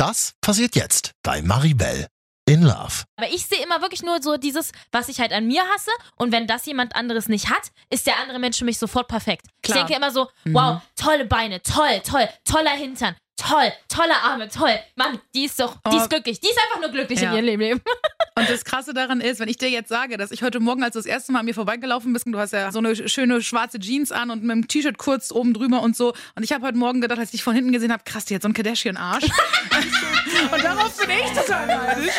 Das passiert jetzt bei Maribel in Love. Aber ich sehe immer wirklich nur so dieses, was ich halt an mir hasse. Und wenn das jemand anderes nicht hat, ist der andere Mensch für mich sofort perfekt. Klar. Ich denke immer so, wow, tolle Beine, toll, toll, toller Hintern, toll, tolle Arme, toll. Mann, die ist doch, die ist glücklich. Die ist einfach nur glücklich Ja. in ihrem Leben. Und das Krasse daran ist, wenn ich dir jetzt sage, dass ich heute Morgen, als du das erste Mal an mir vorbeigelaufen bist, und du hast ja so eine schöne schwarze Jeans an und mit dem T-Shirt kurz oben drüber und so. Und ich habe heute Morgen gedacht, als ich dich von hinten gesehen habe, krass, die hat so einen Kardashian-Arsch. und darauf bin ich total neidisch.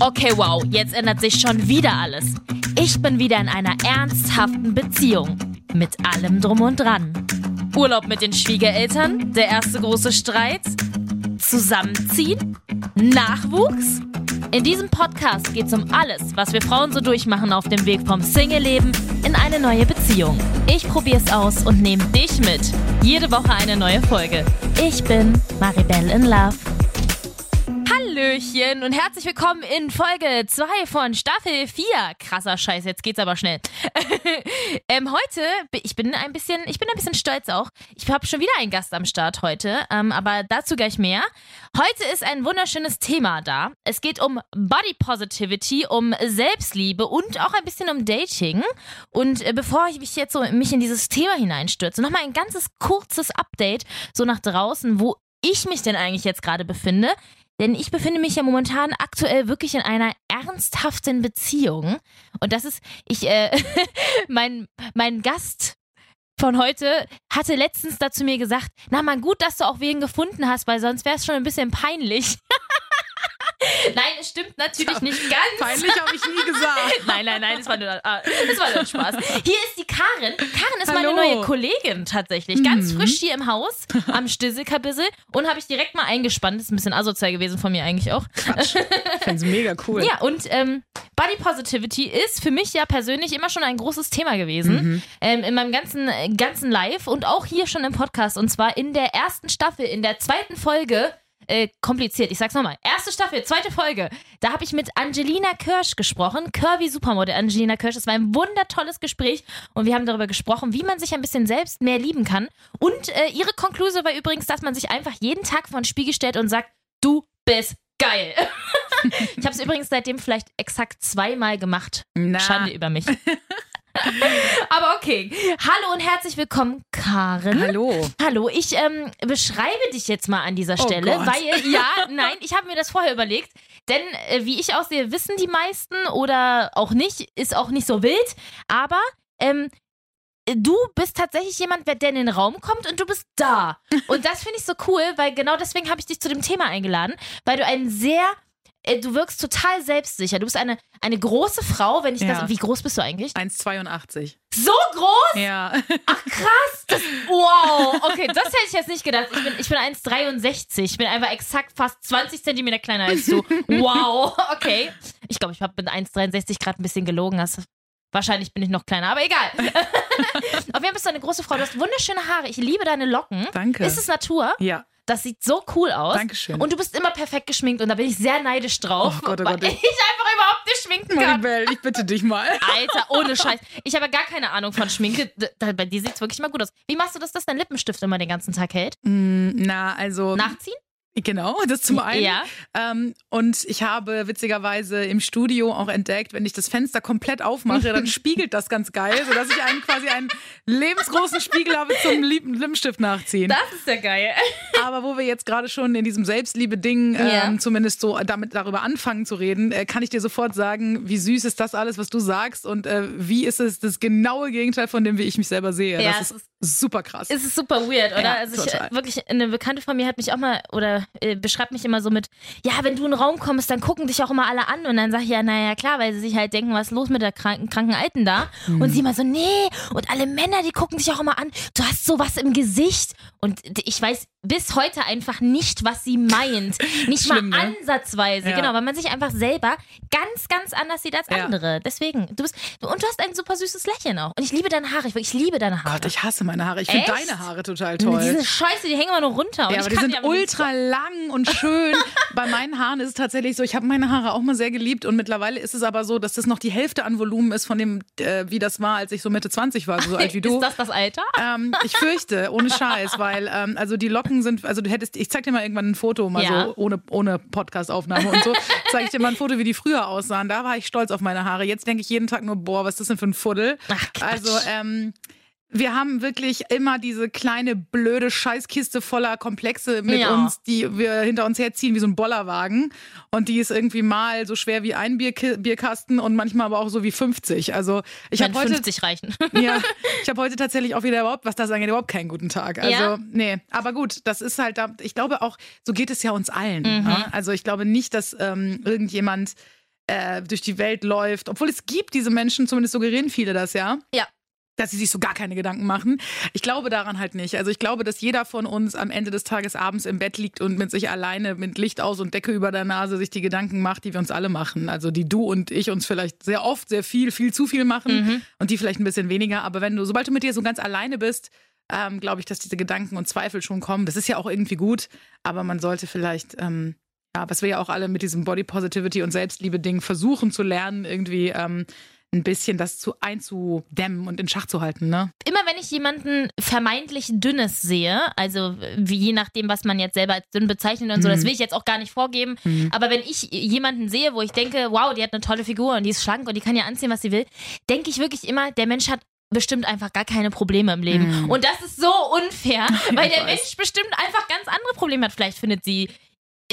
Okay, wow, jetzt ändert sich schon wieder alles. Ich bin wieder in einer ernsthaften Beziehung. Mit allem drum und dran. Urlaub mit den Schwiegereltern, der erste große Streit, Zusammenziehen, Nachwuchs. In diesem Podcast geht es um alles, was wir Frauen so durchmachen auf dem Weg vom Single-Leben in eine neue Beziehung. Ich probier's aus und nehme dich mit. Jede Woche eine neue Folge. Ich bin Maribel in Love. Hallöchen und herzlich willkommen in Folge 2 von Staffel 4. Krasser Scheiß, jetzt geht's aber schnell. ähm, heute, ich bin ein bisschen, ich bin ein bisschen stolz auch. Ich habe schon wieder einen Gast am Start heute, ähm, aber dazu gleich mehr. Heute ist ein wunderschönes Thema da. Es geht um Body Positivity, um Selbstliebe und auch ein bisschen um Dating. Und äh, bevor ich mich jetzt so mich in dieses Thema hineinstürze, nochmal ein ganzes kurzes Update so nach draußen, wo ich mich denn eigentlich jetzt gerade befinde. Denn ich befinde mich ja momentan aktuell wirklich in einer ernsthaften Beziehung. Und das ist, ich, äh, mein, mein Gast von heute hatte letztens dazu mir gesagt, na man gut, dass du auch wen gefunden hast, weil sonst wäre es schon ein bisschen peinlich. Nein, es stimmt natürlich nicht ganz. Peinlich habe ich nie gesagt. Nein, nein, nein, das war nur, ah, das war nur ein Spaß. Hier ist die Karin. Karin ist meine Hallo. neue Kollegin tatsächlich. Ganz Mhm. frisch hier im Haus, am Stisselkabissel. Und habe ich direkt mal eingespannt. Das ist ein bisschen asozial gewesen von mir eigentlich auch. Quatsch. Ich finde mega cool. Ja, und ähm, Body Positivity ist für mich ja persönlich immer schon ein großes Thema gewesen. Mhm. Ähm, in meinem ganzen, äh, ganzen Live und auch hier schon im Podcast. Und zwar in der ersten Staffel, in der zweiten Folge. Äh, kompliziert, ich sag's nochmal. Erste Staffel, zweite Folge. Da habe ich mit Angelina Kirsch gesprochen. Curvy Supermodel Angelina Kirsch. Das war ein wundertolles Gespräch. Und wir haben darüber gesprochen, wie man sich ein bisschen selbst mehr lieben kann. Und äh, ihre Konklusion war übrigens, dass man sich einfach jeden Tag vor den Spiegel stellt und sagt, du bist geil. ich habe es übrigens seitdem vielleicht exakt zweimal gemacht. Na, Schande über mich. Aber okay. Hallo und herzlich willkommen, Karen. hallo. Hallo, ich ähm, beschreibe dich jetzt mal an dieser Oh Stelle, Gott. weil, ja, nein, ich habe mir das vorher überlegt, denn äh, wie ich aussehe, wissen die meisten oder auch nicht, ist auch nicht so wild, aber ähm, du bist tatsächlich jemand, der in den Raum kommt und du bist da. Und das finde ich so cool, weil genau deswegen habe ich dich zu dem Thema eingeladen, weil du ein sehr, äh, du wirkst total selbstsicher. Du bist eine, eine große Frau, wenn ich Ja. das, wie groß bist du eigentlich? 1,82. So groß? Ja. Ach krass, das, wow, okay, das hätte ich jetzt nicht gedacht. Ich bin, ich bin 1,63, ich bin einfach exakt fast 20 Zentimeter kleiner als du. Wow, okay. Ich glaube, ich habe mit 1,63 gerade ein bisschen gelogen. Das, wahrscheinlich bin ich noch kleiner, aber egal. Auf jeden Fall bist du eine große Frau. Du hast wunderschöne Haare. Ich liebe deine Locken. Danke. Ist es Natur? Ja. Das sieht so cool aus. Dankeschön. Und du bist immer perfekt geschminkt und da bin ich sehr neidisch drauf, Oh Gott, oh weil Gott. ich einfach überhaupt nicht schminken kann. Maribel, ich bitte dich mal. Alter, ohne Scheiß. Ich habe gar keine Ahnung von Schminke. Bei dir sieht es wirklich mal gut aus. Wie machst du das, dass dein Lippenstift immer den ganzen Tag hält? Mm, Na, also. Nachziehen? Genau, das zum einen. Ja. Ähm, und ich habe witzigerweise im Studio auch entdeckt, wenn ich das Fenster komplett aufmache, dann spiegelt das ganz geil, sodass ich einen quasi einen lebensgroßen Spiegel habe zum Lieb- Lippenstift nachziehen. Das ist ja geil. Aber wo wir jetzt gerade schon in diesem Selbstliebe-Ding ähm, Ja. zumindest so damit darüber anfangen zu reden, äh, kann ich dir sofort sagen, wie süß ist das alles, was du sagst und äh, wie ist es das genaue Gegenteil von dem, wie ich mich selber sehe. Ja, das es ist super krass. Es ist super weird, oder? Ja, also ich äh, wirklich, eine Bekannte von mir hat mich auch mal oder äh, beschreibt mich immer so mit, ja, wenn du in den Raum kommst, dann gucken dich auch immer alle an und dann sag ich ja, naja, klar, weil sie sich halt denken, was ist los mit der kranken, kranken Alten da? Hm. Und sie immer so, nee, und alle Männer, die gucken dich auch immer an, du hast sowas im Gesicht und ich weiß bis heute einfach nicht, was sie meint. Nicht Schlimm, mal ne? ansatzweise, Ja. genau, weil man sich einfach selber ganz, ganz anders sieht als Ja. andere. Deswegen, du bist, und du hast ein super süßes Lächeln auch. Und ich liebe deine Haare, ich, ich liebe deine Haare. Gott, ich hasse meine Haare. Ich finde deine Haare total toll. Die sind scheiße, die hängen immer nur runter. Ja, aber die sind nicht- ultra lang und schön. bei meinen Haaren ist es tatsächlich so, ich habe meine Haare auch mal sehr geliebt und mittlerweile ist es aber so, dass das noch die Hälfte an Volumen ist von dem, äh, wie das war, als ich so Mitte 20 war, so alt wie du. Ist das das Alter? Ähm, ich fürchte, ohne Scheiß, weil ähm, also die Locken sind, also du hättest, ich zeig dir mal irgendwann ein Foto, mal Ja. so ohne, ohne Podcast-Aufnahme und so, zeige ich dir mal ein Foto, wie die früher aussahen. Da war ich stolz auf meine Haare. Jetzt denke ich jeden Tag nur, boah, was ist das denn für ein Fuddel? Ach. Also, ähm, wir haben wirklich immer diese kleine blöde Scheißkiste voller Komplexe mit Ja. uns, die wir hinter uns herziehen wie so ein Bollerwagen. Und die ist irgendwie mal so schwer wie ein Bierki Bierkasten und manchmal aber auch so wie 50. Also ich habe heute 50 reichen. ja, ich habe heute tatsächlich auch wieder überhaupt, was das angeht, überhaupt keinen guten Tag. Also, Ja? nee, aber gut, das ist halt da, ich glaube auch, so geht es ja uns allen. Mhm. Ja? Also ich glaube nicht, dass ähm, irgendjemand äh, durch die Welt läuft, obwohl es gibt diese Menschen, zumindest suggerieren viele das ja. Ja. Dass sie sich so gar keine Gedanken machen. Ich glaube daran halt nicht. Also ich glaube, dass jeder von uns am Ende des Tages abends im Bett liegt und mit sich alleine mit Licht aus und Decke über der Nase sich die Gedanken macht, die wir uns alle machen. Also die du und ich uns vielleicht sehr oft sehr viel, viel zu viel machen Mhm. und die vielleicht ein bisschen weniger. Aber wenn du, sobald du mit dir so ganz alleine bist, ähm, glaube ich, dass diese Gedanken und Zweifel schon kommen. Das ist ja auch irgendwie gut, aber man sollte vielleicht, ähm, ja, was wir ja auch alle mit diesem Body Positivity und Selbstliebe-Ding versuchen zu lernen, irgendwie ähm, ein bisschen das zu einzudämmen und in Schach zu halten, ne? Immer wenn ich jemanden vermeintlich dünnes sehe, also wie je nachdem, was man jetzt selber als dünn bezeichnet und so, Mhm. das will ich jetzt auch gar nicht vorgeben. Mhm. Aber wenn ich jemanden sehe, wo ich denke, wow, die hat eine tolle Figur und die ist schlank und die kann ja anziehen, was sie will, denke ich wirklich immer, der Mensch hat bestimmt einfach gar keine Probleme im Leben. Mhm. Und das ist so unfair, weil der. Mensch bestimmt einfach ganz andere Probleme hat. Vielleicht findet sie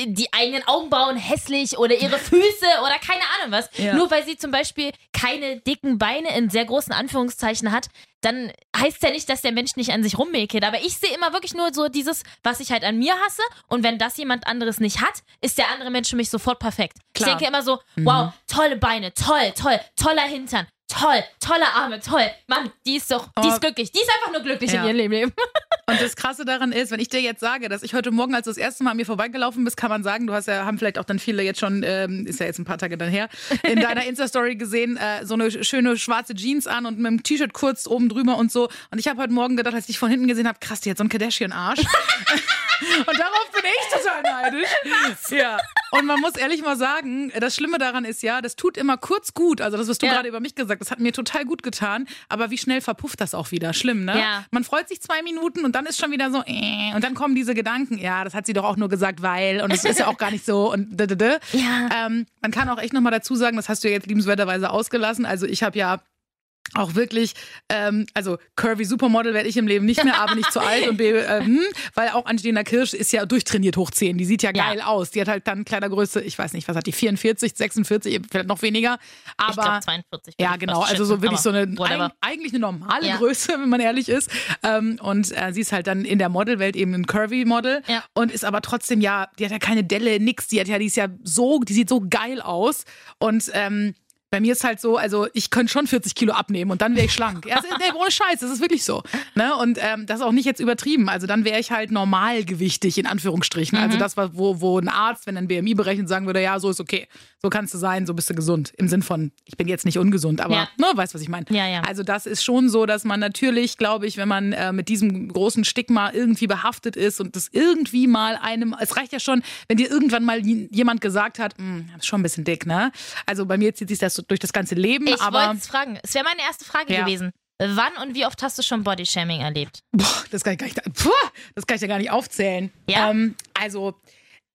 die eigenen Augenbrauen hässlich oder ihre Füße oder keine Ahnung was. Ja. Nur weil sie zum Beispiel keine dicken Beine in sehr großen Anführungszeichen hat, dann heißt ja nicht, dass der Mensch nicht an sich rummäkelt. Aber ich sehe immer wirklich nur so dieses, was ich halt an mir hasse. Und wenn das jemand anderes nicht hat, ist der andere Mensch für mich sofort perfekt. Klar. Ich denke immer so, Mhm. wow, tolle Beine, toll, toll, toller Hintern. Toll, tolle Arme, toll. Mann, die ist doch, die Oh. ist glücklich. Die ist einfach nur glücklich Ja. in ihrem Leben. Und das Krasse daran ist, wenn ich dir jetzt sage, dass ich heute Morgen, als du das erste Mal an mir vorbeigelaufen bist, kann man sagen, du hast ja, haben vielleicht auch dann viele jetzt schon, ähm, ist ja jetzt ein paar Tage dann her, in deiner Insta-Story gesehen, äh, so eine schöne schwarze Jeans an und mit einem T-Shirt kurz oben drüber und so. Und ich habe heute Morgen gedacht, als ich dich von hinten gesehen habe, krass, die hat so einen Kardashian-Arsch. und darauf bin ich total neidisch. Ja. Und man muss ehrlich mal sagen, das Schlimme daran ist ja, das tut immer kurz gut. Also das, was du Ja. gerade über mich gesagt hast, das hat mir total gut getan. Aber wie schnell verpufft das auch wieder? Schlimm, ne? Ja. Man freut sich zwei Minuten und dann ist schon wieder so, äh, und dann kommen diese Gedanken, ja, das hat sie doch auch nur gesagt, weil, und es ist ja auch gar nicht so und d -d -d. Ja. Ähm, man kann auch echt nochmal dazu sagen, das hast du ja jetzt liebenswerterweise ausgelassen. Also ich habe ja auch wirklich, ähm, also curvy Supermodel werde ich im Leben nicht mehr, aber nicht zu alt und B, äh, hm, weil auch Angelina Kirsch ist ja durchtrainiert hoch 10. Die sieht ja Ja. geil aus. Die hat halt dann Kleidergröße, ich weiß nicht, was hat die, 44, 46, vielleicht noch weniger. Aber ich glaube 42. ja, genau. Also so wirklich so eine eig- eigentlich eine normale Ja. Größe, wenn man ehrlich ist. Ähm, und äh, sie ist halt dann in der Modelwelt eben ein Curvy-Model Ja. und ist aber trotzdem ja, die hat ja keine Delle, nix. Die hat ja, die ist ja so, die sieht so geil aus und ähm, bei mir ist halt so, also ich könnte schon 40 Kilo abnehmen und dann wäre ich schlank. Ja, nee, ohne Scheiß, das ist wirklich so. Ne? Und ähm, das ist auch nicht jetzt übertrieben. Also dann wäre ich halt normalgewichtig, in Anführungsstrichen. Also Mhm. das, war, wo, wo ein Arzt, wenn er ein BMI berechnet, sagen würde, ja, so ist okay. So kannst du sein, so bist du gesund. Im Sinn von, ich bin jetzt nicht ungesund, aber Ja. ne, weißt, was ich meine. Ja, ja. Also das ist schon so, dass man natürlich, glaube ich, wenn man äh, mit diesem großen Stigma irgendwie behaftet ist und das irgendwie mal einem, es reicht ja schon, wenn dir irgendwann mal jemand gesagt hat, "Hm, ist schon ein bisschen dick, ne? Also bei mir zieht sich das so durch das ganze Leben, Ich wollte es fragen. Es wäre meine erste Frage Ja. gewesen. Wann und wie oft hast du schon Bodyshaming erlebt? boah, das kann ich gar nicht, puh, das kann ich ja gar nicht aufzählen. Ja? Ähm, also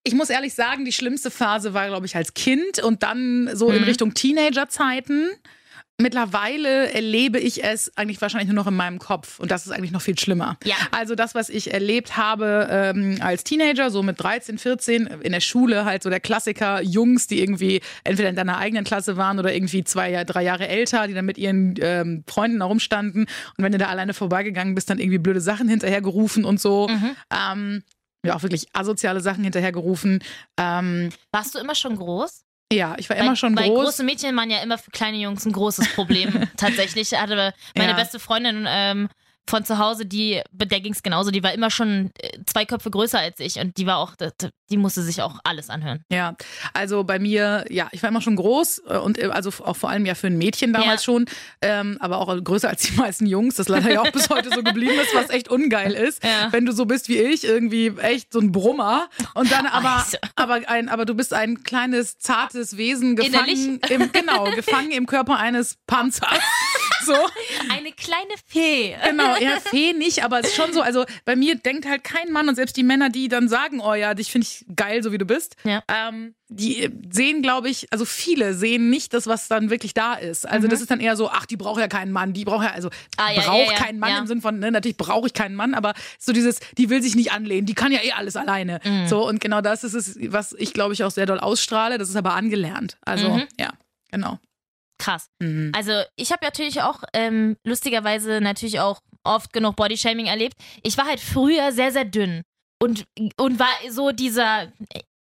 ich muss ehrlich sagen, die schlimmste Phase war, glaube ich, als Kind und dann so in Mhm. Richtung Teenagerzeiten. Mittlerweile erlebe ich es eigentlich wahrscheinlich nur noch in meinem Kopf und das ist eigentlich noch viel schlimmer. Ja. Also das, was ich erlebt habe ähm, als Teenager, so mit 13, 14, in der Schule halt so der Klassiker, Jungs, die irgendwie entweder in deiner eigenen Klasse waren oder irgendwie zwei, drei Jahre älter, die dann mit ihren ähm, Freunden herumstanden und wenn du da alleine vorbeigegangen bist, dann irgendwie blöde Sachen hinterhergerufen und so. Mhm. Ähm, ja, auch wirklich asoziale Sachen hinterhergerufen. Ähm, Warst du immer schon groß? Ja, ich war immer weil, schon weil groß. große Mädchen waren ja immer für kleine Jungs ein großes Problem. Tatsächlich hatte meine Ja. beste Freundin, ähm, von zu Hause, die, der ging es genauso, die war immer schon äh, zwei Köpfe größer als ich und die war auch, die musste sich auch alles anhören. Ja, also bei mir, ja, ich war immer schon groß äh, und äh, also auch vor allem ja für ein Mädchen damals ja. schon, ähm, aber auch größer als die meisten Jungs, das leider ja auch bis heute so geblieben ist, was echt ungeil ist, ja. wenn du so bist wie ich, irgendwie echt so ein Brummer und dann aber, also. aber ein, aber du bist ein kleines zartes Wesen gefangen im, genau, gefangen im Körper eines Panzers. So. Eine kleine Fee. Genau, ja, Fee nicht, aber es ist schon so, also bei mir denkt halt kein Mann und selbst die Männer, die dann sagen, oh ja, dich finde ich geil, so wie du bist, ja. ähm, die sehen, glaube ich, also viele sehen nicht das, was dann wirklich da ist. Also mhm. das ist dann eher so, ach, die braucht ja keinen Mann, die braucht ja, also ah, ja, braucht ja, keinen Mann im Sinn von, ne, natürlich brauche ich keinen Mann, aber so dieses, die will sich nicht anlehnen, die kann ja eh alles alleine. Mhm. So, und genau das ist es, was ich, glaube ich, auch sehr doll ausstrahle. Das ist aber angelernt. Also, mhm. ja, genau. Krass. Mhm. Also ich habe natürlich auch ähm, lustigerweise natürlich auch oft genug Bodyshaming erlebt. Ich war halt früher sehr, sehr dünn und, und war so dieser,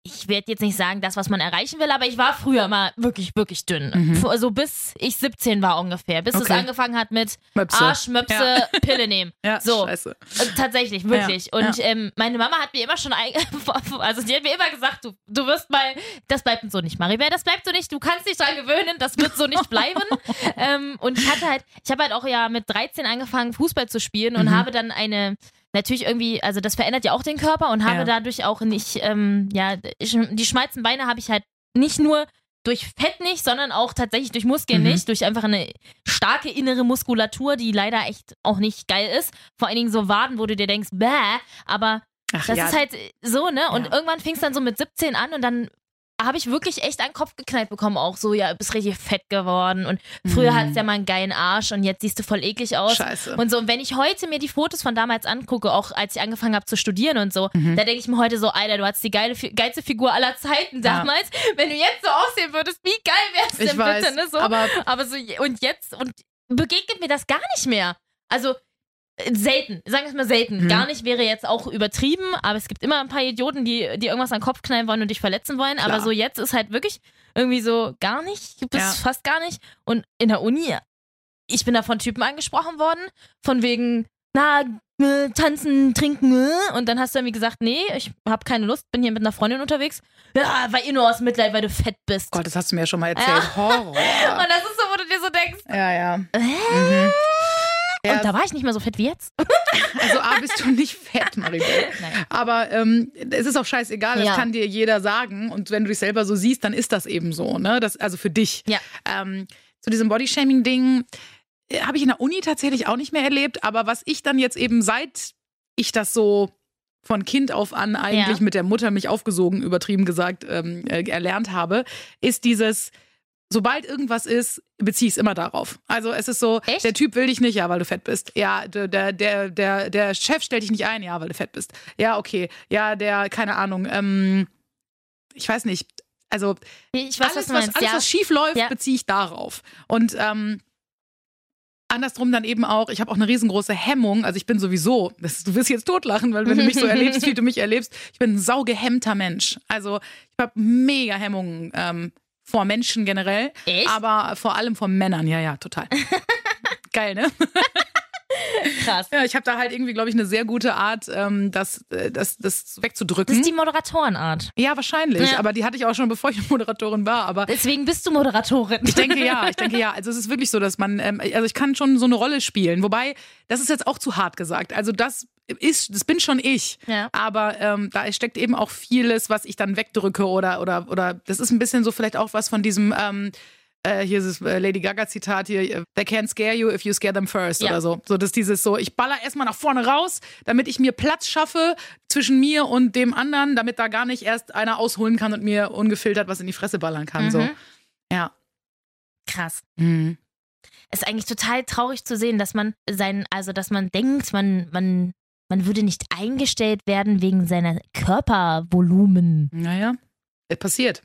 ich werde jetzt nicht sagen, das, was man erreichen will, aber ich war früher mal wirklich, wirklich dünn. Mhm. Also bis ich 17 war ungefähr. Bis okay. es angefangen hat mit Möpse. Arsch, Möpse, ja. Pille nehmen. ja, so. Scheiße. Tatsächlich, wirklich. Ja. Und ähm, meine Mama hat mir immer schon, also die hat mir immer gesagt, du, du wirst mal, das bleibt so nicht, Maribel, das bleibt so nicht, du kannst dich dran gewöhnen, das wird so nicht bleiben. ähm, und ich hatte halt, ich habe halt auch ja mit 13 angefangen, Fußball zu spielen und mhm. habe dann eine natürlich irgendwie, also das verändert ja auch den Körper und habe ja. dadurch auch nicht, ähm, ja, die schmalzen Beine habe ich halt nicht nur durch Fett nicht, sondern auch tatsächlich durch Muskeln mhm. nicht, durch einfach eine starke innere Muskulatur, die leider echt auch nicht geil ist. Vor allen Dingen so Waden, wo du dir denkst, bäh, aber Ach, das ja. ist halt so, ne? Und ja. irgendwann fing es dann so mit 17 an und dann habe ich wirklich echt einen Kopf geknallt bekommen, auch so, ja, du bist richtig fett geworden und früher mhm. hattest ja mal einen geilen Arsch und jetzt siehst du voll eklig aus. Scheiße. Und so, und wenn ich heute mir die Fotos von damals angucke, auch als ich angefangen habe zu studieren und so, mhm. da denke ich mir heute so, Alter, du hattest die geile, geilste Figur aller Zeiten damals. Ja. Wenn du jetzt so aussehen würdest, wie geil wärst du denn weiß, bitte, ne? So, aber, aber so, und jetzt, und begegnet mir das gar nicht mehr. Also, Selten, sagen wir es mal selten. Mhm. Gar nicht wäre jetzt auch übertrieben, aber es gibt immer ein paar Idioten, die, die irgendwas an den Kopf knallen wollen und dich verletzen wollen. Klar. Aber so jetzt ist halt wirklich irgendwie so gar nicht, gibt es ja. fast gar nicht. Und in der Uni, ich bin da von Typen angesprochen worden, von wegen, na, äh, tanzen, trinken, äh. und dann hast du irgendwie gesagt, nee, ich habe keine Lust, bin hier mit einer Freundin unterwegs. Ja, weil ihr nur aus Mitleid, weil du fett bist. Gott, das hast du mir ja schon mal erzählt. Ja. Horror. und das ist so, wo du dir so denkst. Ja, ja. Äh? Mhm. Ja. Und da war ich nicht mehr so fett wie jetzt. Also A, bist du nicht fett, Maribel. Nein. Aber ähm, es ist auch scheißegal, das ja. kann dir jeder sagen. Und wenn du dich selber so siehst, dann ist das eben so. Ne? Das, also für dich. Ja. Ähm, zu diesem Bodyshaming-Ding äh, habe ich in der Uni tatsächlich auch nicht mehr erlebt. Aber was ich dann jetzt eben, seit ich das so von Kind auf an eigentlich ja. mit der Mutter mich aufgesogen, übertrieben gesagt, ähm, äh, erlernt habe, ist dieses sobald irgendwas ist, beziehe ich es immer darauf. Also es ist so, Echt? der Typ will dich nicht, ja, weil du fett bist. Ja, der, der, der, der Chef stellt dich nicht ein, ja, weil du fett bist. Ja, okay. Ja, der, keine Ahnung, ähm, ich weiß nicht. Also weiß, alles, was, was, alles, ja. was schief läuft, ja. beziehe ich darauf. Und ähm, andersrum dann eben auch, ich habe auch eine riesengroße Hemmung, also ich bin sowieso, das, du wirst jetzt totlachen, weil wenn du mich so erlebst, wie du mich erlebst, ich bin ein saugehemmter Mensch. Also ich habe mega Hemmungen ähm, vor Menschen generell. Echt? Aber vor allem vor Männern, ja, ja, total. Geil, ne? Krass. Ja, ich habe da halt irgendwie, glaube ich, eine sehr gute Art, ähm, das, äh, das, das wegzudrücken. Das ist die Moderatorenart. Ja, wahrscheinlich. Ja. Aber die hatte ich auch schon, bevor ich Moderatorin war. Aber Deswegen bist du Moderatorin. Ich denke ja, ich denke ja. Also es ist wirklich so, dass man, ähm, also ich kann schon so eine Rolle spielen. Wobei, das ist jetzt auch zu hart gesagt. Also das ist, das bin schon ich. Ja. Aber ähm, da steckt eben auch vieles, was ich dann wegdrücke oder, oder, oder das ist ein bisschen so vielleicht auch was von diesem, ähm, äh, hier ist das äh, Lady Gaga Zitat hier, äh, they can't scare you if you scare them first ja. oder so. So, dass dieses so, ich baller erstmal nach vorne raus, damit ich mir Platz schaffe zwischen mir und dem anderen, damit da gar nicht erst einer ausholen kann und mir ungefiltert was in die Fresse ballern kann. Mhm. So. Ja. Krass. Mhm. Es ist eigentlich total traurig zu sehen, dass man sein, also dass man denkt, man, man man würde nicht eingestellt werden wegen seiner Körpervolumen. Naja, es passiert.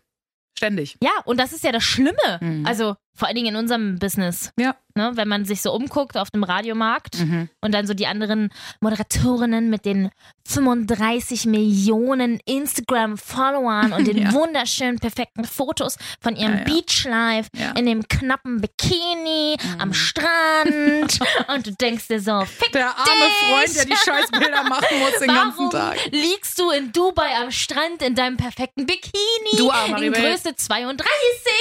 Ständig. Ja, und das ist ja das Schlimme. Mhm. Also, vor allen Dingen in unserem Business. Ja. Ne? Wenn man sich so umguckt auf dem Radiomarkt Mhm. und dann so die anderen Moderatorinnen mit den 35 Millionen Instagram-Followern und den Ja. wunderschönen, perfekten Fotos von ihrem Ja, ja. Beachlife in dem knappen Bikini am Mhm. Strand und du denkst dir so, fick Der arme dich. Freund, der die Scheißbilder machen muss den Warum ganzen Tag. liegst du in Dubai am Strand in deinem perfekten Bikini Du, aber in Größe 32?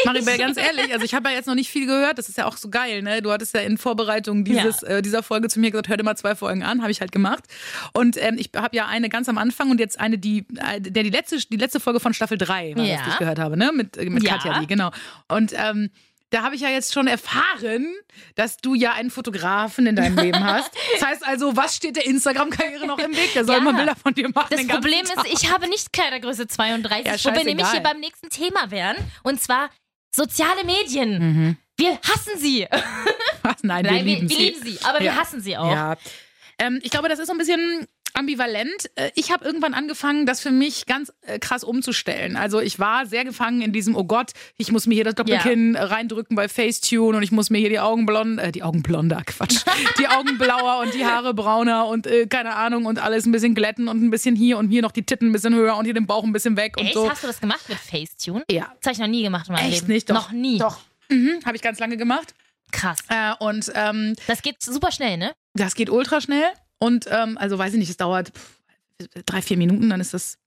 Maribel, ganz ehrlich, also ich habe ja jetzt noch nicht viel gehört. Das ist ja auch so geil, ne? Du hattest ja in Vorbereitung dieses, äh, dieser Folge zu mir gesagt, hör dir mal zwei Folgen an, habe ich halt gemacht. Und ähm, ich habe ja eine ganz am Anfang und jetzt eine, die, äh, der die letzte, die letzte Folge von Staffel 3, war Ja. das, die ich gehört habe, ne? Mit, äh, mit Ja. Katja, die, genau. Und ähm, da habe ich ja jetzt schon erfahren, dass du ja einen Fotografen in deinem Leben hast. Das heißt also, was steht der Instagram-Karriere noch im Weg? Der soll Ja. mal Bilder von dir machen. Das Problem Tag. ist, ich habe nicht Kleidergröße 32, Ja, wo wir nämlich hier beim nächsten Thema wären. Und zwar soziale Medien. Mhm. Wir hassen sie. Nein, wir Nein, lieben wir, sie. wir lieben sie, aber wir Ja. hassen sie auch. Ja. Ähm, ich glaube, das ist so ein bisschen ambivalent. Äh, Ich habe irgendwann angefangen, das für mich ganz äh, krass umzustellen. Also ich war sehr gefangen in diesem, oh Gott, ich muss mir hier das Doppelkinn äh, reindrücken bei Facetune und ich muss mir hier die Augen blond, äh, die Augen blonder, Quatsch, die Augen blauer und die Haare brauner und äh, keine Ahnung und alles ein bisschen glätten und ein bisschen hier und hier noch die Titten ein bisschen höher und hier den Bauch ein bisschen weg und Echt? so. Hast du das gemacht mit Facetune? Ja. Das habe ich noch nie gemacht in meinem Echt Leben. nicht? Doch. Noch nie. Doch. Mhm, habe ich ganz lange gemacht. Krass. Äh, und ähm, Das geht super schnell, ne? Das geht ultra schnell und ähm, also weiß ich nicht, es dauert pff, drei, vier Minuten, dann ist das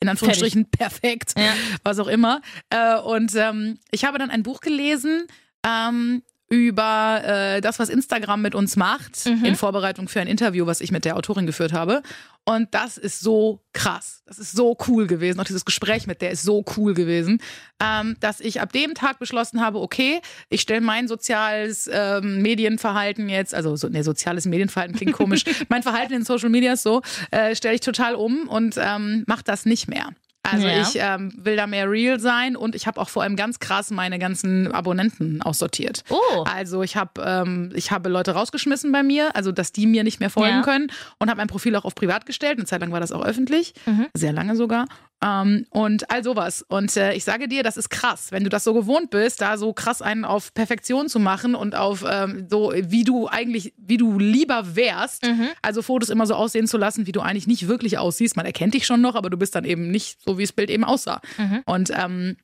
in Anführungsstrichen perfekt, Ja. was auch immer. Äh, und ähm, ich habe dann ein Buch gelesen ähm, über äh, das, was Instagram mit uns macht, Mhm. in Vorbereitung für ein Interview, was ich mit der Autorin geführt habe. Und das ist so krass. Das ist so cool gewesen. Auch dieses Gespräch mit der ist so cool gewesen, ähm, dass ich ab dem Tag beschlossen habe, okay, ich stelle mein soziales ähm, Medienverhalten jetzt, also so, nee, soziales Medienverhalten klingt komisch, mein Verhalten in Social Media ist so, äh, stelle ich total um und ähm, mache das nicht mehr. Also Ja. ich ähm, will da mehr real sein und ich habe auch vor allem ganz krass meine ganzen Abonnenten aussortiert. Oh. Also ich habe ähm, ich habe Leute rausgeschmissen bei mir, also dass die mir nicht mehr folgen Ja. können und habe mein Profil auch auf privat gestellt. Eine Zeit lang war das auch öffentlich, Mhm. sehr lange sogar. Ähm, und all sowas. Und äh, ich sage dir, das ist krass, wenn du das so gewohnt bist, da so krass einen auf Perfektion zu machen und auf ähm, so, wie du eigentlich, wie du lieber wärst. Mhm. Also Fotos immer so aussehen zu lassen, wie du eigentlich nicht wirklich aussiehst. Man erkennt dich schon noch, aber du bist dann eben nicht so, wie das Bild eben aussah. Mhm. Und ähm,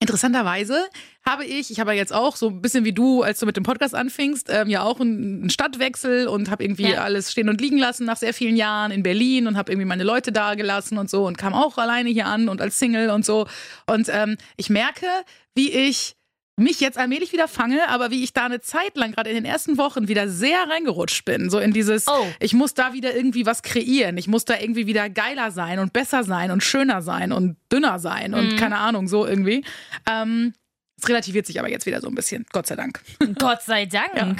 interessanterweise habe ich, ich habe ja jetzt auch so ein bisschen wie du, als du mit dem Podcast anfingst, ähm, ja auch einen einen Stadtwechsel und habe irgendwie Ja. alles stehen und liegen lassen nach sehr vielen Jahren in Berlin und habe irgendwie meine Leute da gelassen und so und kam auch alleine hier an und als Single und so. Und ähm, ich merke, wie ich mich jetzt allmählich wieder fange, aber wie ich da eine Zeit lang, gerade in den ersten Wochen, wieder sehr reingerutscht bin. So in dieses, Oh. ich muss da wieder irgendwie was kreieren. Ich muss da irgendwie wieder geiler sein und besser sein und schöner sein und dünner sein und Mhm. keine Ahnung, so irgendwie. Ähm, es relativiert sich aber jetzt wieder so ein bisschen, Gott sei Dank. Gott sei Dank. Ja.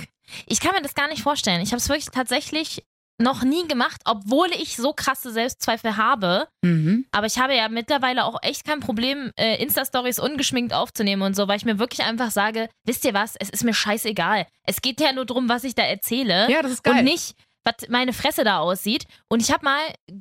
Ich kann mir das gar nicht vorstellen. Ich habe es wirklich tatsächlich noch nie gemacht, obwohl ich so krasse Selbstzweifel habe. Mhm. Aber ich habe ja mittlerweile auch echt kein Problem, äh, Insta-Stories ungeschminkt aufzunehmen und so, weil ich mir wirklich einfach sage, wisst ihr was, es ist mir scheißegal. Es geht ja nur darum, was ich da erzähle. Ja, das ist geil. Und nicht, was meine Fresse da aussieht. Und ich habe mal,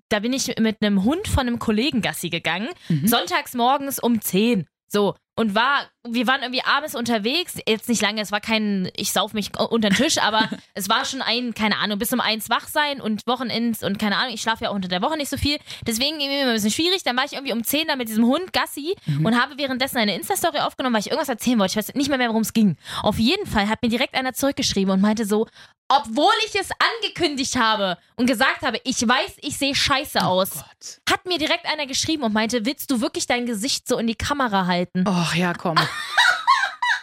da bin ich mit einem Hund von einem Kollegen Gassi gegangen, Mhm. sonntags morgens um 10. So. Und war, wir waren irgendwie abends unterwegs, jetzt nicht lange, es war kein, ich sauf mich unter den Tisch, aber es war schon ein, keine Ahnung, bis um eins wach sein und Wochenends und keine Ahnung, ich schlafe ja auch unter der Woche nicht so viel. Deswegen mir immer ein bisschen schwierig. Dann war ich irgendwie um 10 da mit diesem Hund Gassi und habe währenddessen eine Insta-Story aufgenommen, weil ich irgendwas erzählen wollte. Ich weiß nicht mehr, mehr worum es ging. Auf jeden Fall hat mir direkt einer zurückgeschrieben und meinte so, obwohl ich es angekündigt habe und gesagt habe, ich weiß, ich sehe scheiße aus, Gott. hat mir direkt einer geschrieben und meinte, willst du wirklich dein Gesicht so in die Kamera halten? Och, ja, komm.